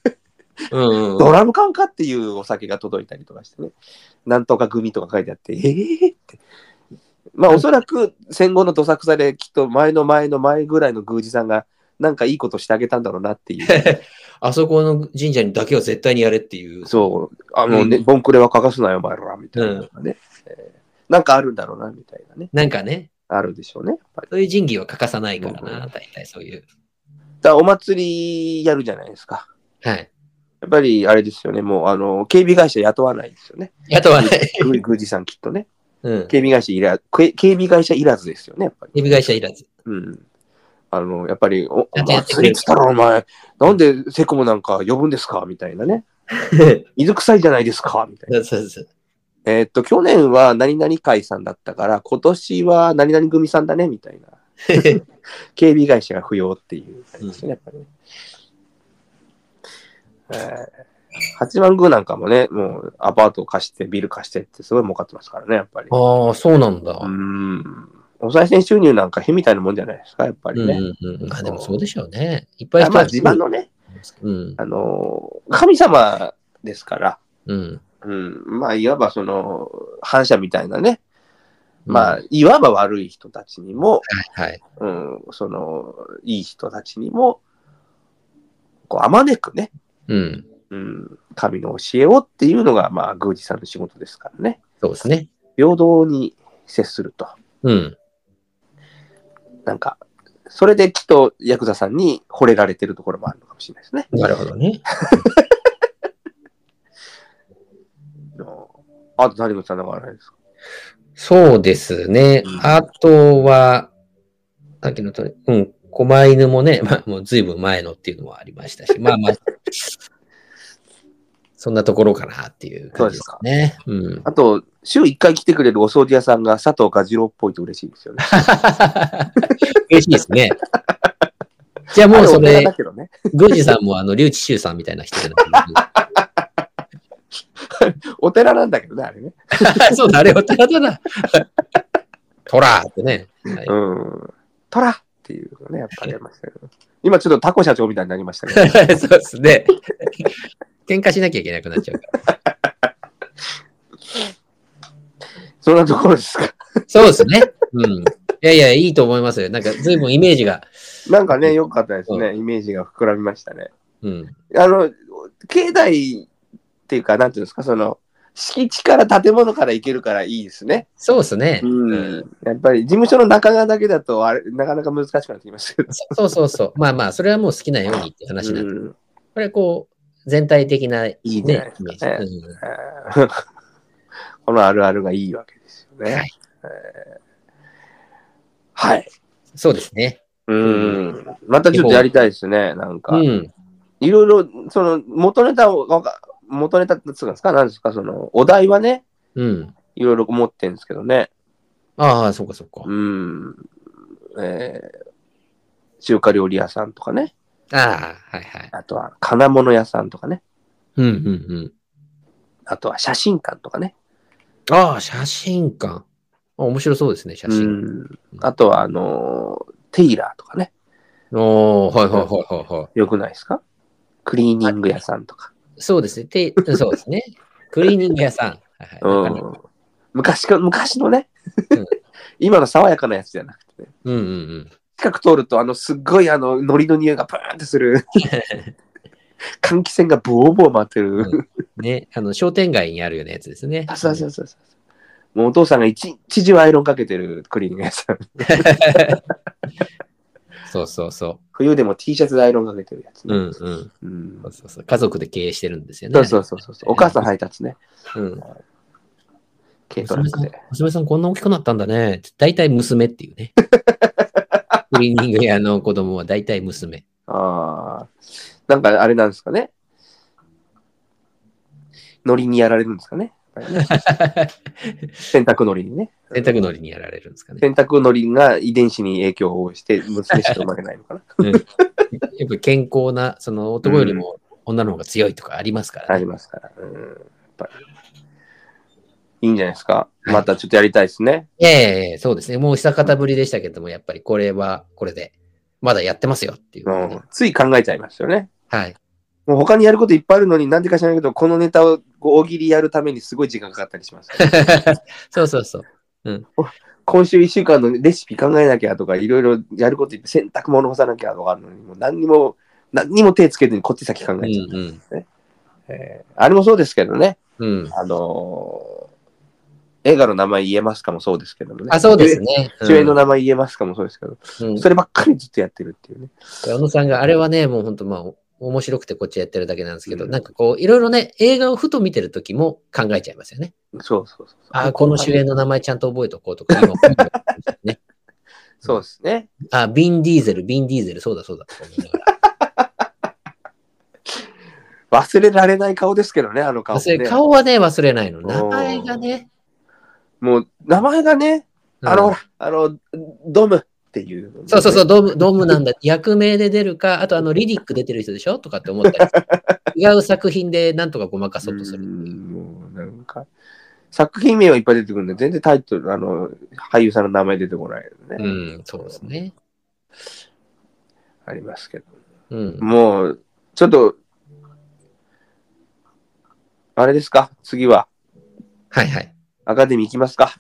うん、うん。ドラム缶かっていうお酒が届いたりとかしてね。なんとか組とか書いてあって、えーって。まあ、おそらく戦後のどさくさで、きっと前の前の前ぐらいの宮司さんが、なんかいいことしてあげたんだろうなっていう。あそこの神社にだけは絶対にやれっていう。そう、あのね、うんボンクレは欠かすなよ、お前ら、みたいなのがね、えーなんかあるんだろうな、みたいなね。なんかね、あるでしょうね。そういう神器は欠かさないからな、うん大体そういう。だお祭りやるじゃないですか。はい。やっぱりあれですよね、もう、あの、警備会社雇わないですよね。雇わない。宮宮司さんきっとね。うん。警備会社いら、警警備会社いらずですよね、やっぱり。警備会社いらず。うん。あの、やっぱり、お、ちゃんとやってくれるつったらお前、なんでセコムなんか呼ぶんですかみたいなね。水臭いじゃないですかみたいな。そうそう。えーっと、去年は何々会さんだったから、今年は何々組さんだね、みたいな。警備会社が不要っていう感じですね、やっぱりね。えー八幡宮なんかもね、もうアパートを貸して、ビル貸してってすごい儲かってますからね、やっぱり。ああ、そうなんだ。うーん。お賽銭収入なんかへみたいなもんじゃないですか、やっぱりね。うんうんうん。あ、でもそうでしょうね。いっぱい人まあ、地盤のね、うん。あのー神様ですから、うん。うん、まあ、いわばその、反射みたいなね、まあうん、いわば悪い人たちにも、はい。うん、その、いい人たちにも、こう、あまねくね、うん。うん、神の教えをっていうのが、まあ、宮司さんの仕事ですからね。そうですね。平等に接すると。うん。なんか、それできっとヤクザさんに惚れられてるところもあるのかもしれないですね。なるほどね。のあと谷口さんなんかあれですか？そうですねうん。あとは、さっきのとおり、うん、狛犬もね、まあ、もうずいぶん前のっていうのもありましたし、まあまあ、そんなところかなっていう感じですかね。うん。あと、週1回来てくれるお掃除屋さんが佐藤蛾次郎っぽいと嬉しいですよね。嬉しいですね。じゃあもうそあれね。宮司さんもあの、竜智秀さんみたいな人じゃなお寺なんだけどね、あれね。そうだ、あれお寺だな。トラーってね。はいうん。トラっていうのね、やっぱりありましたけど。今ちょっとタコ社長みたいになりましたけど。そうですね。喧嘩しなきゃいけなくなっちゃうから。そんなところですか？そうですね。うん。いやいや、いいと思いますよ。なんか、ずいぶんイメージが。なんかね、良かったですね。イメージが膨らみましたね。うん。あの、境内っていうか、なんていうんですか、その、敷地から建物から行けるからいいですね。そうですね。うん。やっぱり事務所の中側だけだと、あれ、なかなか難しくなってきますけど。そうそうそう。まあまあ、それはもう好きなようにって話なんで、うんこれこう、全体的な、ね、いいねジ。うんえーこのあるあるがいいわけですよね。はいえーはい。そうですね。うん。またちょっとやりたいですね。なんか、うん。いろいろ、その、元ネタを、元ネタってつうんですか？何ですか？その、お題はね、うん。いろいろ思ってるんですけどね。ああ、そうかそうか。うん。えー中華料理屋さんとかね。ああ、はいはい。あとは金物屋さんとかね。うんうんうん。あとは写真館とかね。ああ、写真館。あ面白そうですね、写う真。ん。あとは、あのーテイラーとかね。おー、はいはいはいはいはい。よくないですか？クリーニング屋さんとか。そうですね。てそうですね。クリーニング屋さん。はいはうん。昔か、昔のねうん、今の爽やかなやつじゃなくてね。うんうんうん。近く通ると、あの、すっごいあの、海苔の匂いがプーンってする。換気扇がブオーブオー回ってる。うね、あの、商店街にあるようなやつですね。あそうそうそうそう。もうお父さんが一一時アイロンかけてるクリーニング屋さん。そうそうそ冬でも T シャツでアイロンかけてるやつう。ね。うんうん。うんそうそうそう家族で経営してるんですよね。そうそうそうそう。お母さん配達ね。うん。軽トラッ娘さんクで。、娘さんこんな大きくなったんだね。大体娘っていうね。クリーニング屋の子供は大体娘。ああ。なんかあれなんですかね。ノリにやられるんですかね。洗濯ノリにね。洗濯のりにやられるんですかね。洗濯ノリが遺伝子に影響をして、娘しか生まれないのかな。やっぱ健康な、その男よりも女の方が強いとかありますからあね。りますから。うん。やっぱり。いいんじゃないですか？またちょっとやりたいですね。ええそうですね。もう久方ぶりでしたけども、やっぱりこれはこれで、まだやってますよっていううん。つい考えちゃいますよね。はい。もう他にやることいっぱいあるのになんでか知らないけど、このネタをこう大喜利やるためにすごい時間かかったりします。そうそうそう。今週1週間のレシピ考えなきゃとか、いろいろやることいっぱい洗濯物干さなきゃとかあるのに、もう何にも、何にも手つけずにこっち先考うんえちゃう。うん。えーあれもそうですけどね、うん。あのー映画の名前言えますかもそうですけどもね。あ、そうですね。主演の名前言えますかもそうですけど、うん。そればっかりずっとやってるっていうね。小野さんが、あれはね、もう本当まあ、お面白くてこっちやってるだけなんですけど、うんなんかこう、いろいろね、映画をふと見てるときも考えちゃいますよね。そうそうそう。あ、この主演の名前ちゃんと覚えとこうとか、ね。そうですね。あ、ビン・ディーゼル、ビン・ディーゼル、そうだそうだとか思いなが 忘れられない顔ですけどね、あの顔、ね。顔はね、忘れないの。名前がね。もう、名前がね、あの、うんあの、ドムっていう、そうそうそう、ドーム、ドームなんだ。役名で出るか、あとあの、リディック出てる人でしょ？とかって思ったり。違う作品でなんとかごまかそうとする。うんもうなんか、作品名はいっぱい出てくるんで、全然タイトル、あの、俳優さんの名前出てこないよね。うん、そうですね。ありますけど。うん。もう、ちょっと、あれですか？次は、はいはい。アカデミー行きますか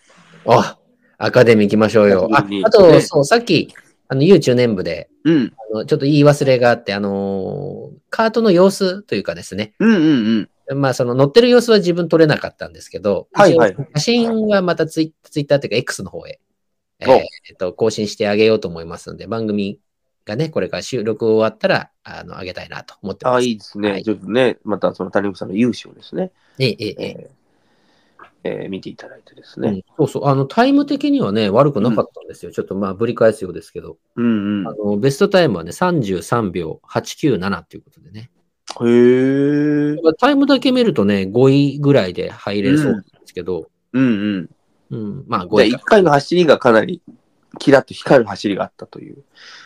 あ、アカデミー行きましょうよ。ああと、ねそう、さっき、あの、U 中年部で、うん。あのちょっと言い忘れがあって、あのーカートの様子というかですね、うんうんうん。まあ、その乗ってる様子は自分撮れなかったんですけど、はいはい写真はまたツイツイッターというか X の方へ、えーおえっと、更新してあげようと思いますので、番組がね、これから収録終わったら、あの、あげたいなと思ってます。ああ、いいですね。はいちょっとね、またその谷口さんの勇姿をですね、えええええええーえー見ていただいてですねうん。そうそう、あの、タイム的にはね、悪くなかったんですよ。ちょっとまあ、ぶり返すようですけど、うんうん。あの、ベストタイムはね、33秒897ということでね。へえ。タイムだけ見るとね、5位ぐらいで入れそうなんですけど、うんうん。うん、まあじゃあ5位1回の走りがかなりキラッと光る走りがあったという。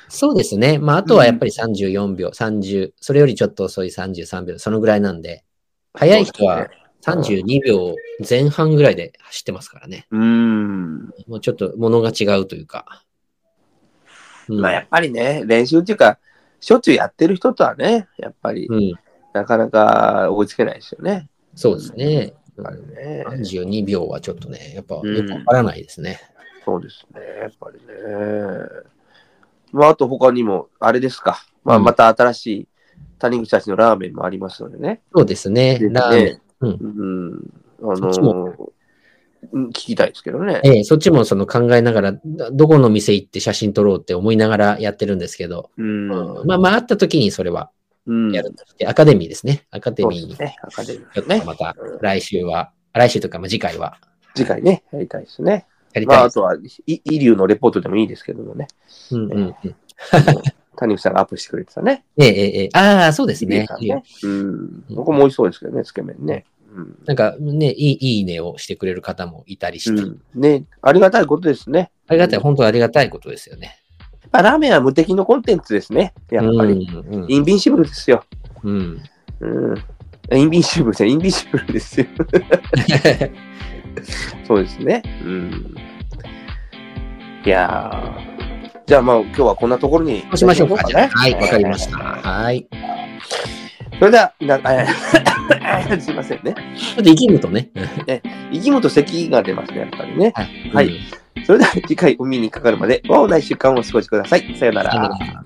そうですね。まあ、あとはやっぱり34秒、30、それよりちょっと遅い33秒、そのぐらいなんで、速い人は32秒前半ぐらいで走ってますからね。うーん。もうちょっと物が違うというか。うんまあやっぱりね、練習っていうか、しょっちゅうやってる人とはね、やっぱりうん、なかなか追いつけないですよね。そうですね。ね。32秒はちょっとね、やっぱようんくわからないですね。そうですね、やっぱりね。まああと他にも、あれですか。まあうんまた新しい谷口たちのラーメンもありますのでね。そうですね。でラーメン。ねうんうん。あそっちのうん聞きたいですけどね。ええそっちもその考えながら、どどこの店行って写真撮ろうって思いながらやってるんですけど、うん。まあまあ、会った時にそれはうんやるとして、アカデミーですね。アカデミーに。ね。アカデミちょーねっと。また来週は、来週とかまあ次回は次回ね、やりたいですね。やりたいです。まああとは、いイリュウのレポートでもいいですけどもね。うんうんうん。谷口さんがアップしてくれてたね。ええええええああ、そうですね。ね。うん。ここも美味しそうですけどね、つけ麺ね。なんかね、いい、いいねをしてくれる方もいたりして、うんね、ありがたいことですね。ありがたい、本当ありがたいことですよね。まあ、ラーメンは無敵のコンテンツですね。やっぱり。うんうんインビンシブルですよ。うん。うん。インビンシブルじゃインビンシブルですよ。そうですね。うん。いやー。じゃあまあ今日はこんなところに。しましょうか。じゃあはい、わかりましえた。はい。ーそれでは、みなえー すいませんね。ちょっと生きるとね。生きむと咳が出ますね、やっぱりね。はい。はいうんそれでは次回お耳にかかるまで、和をない週間をお過ごしください。さよなら。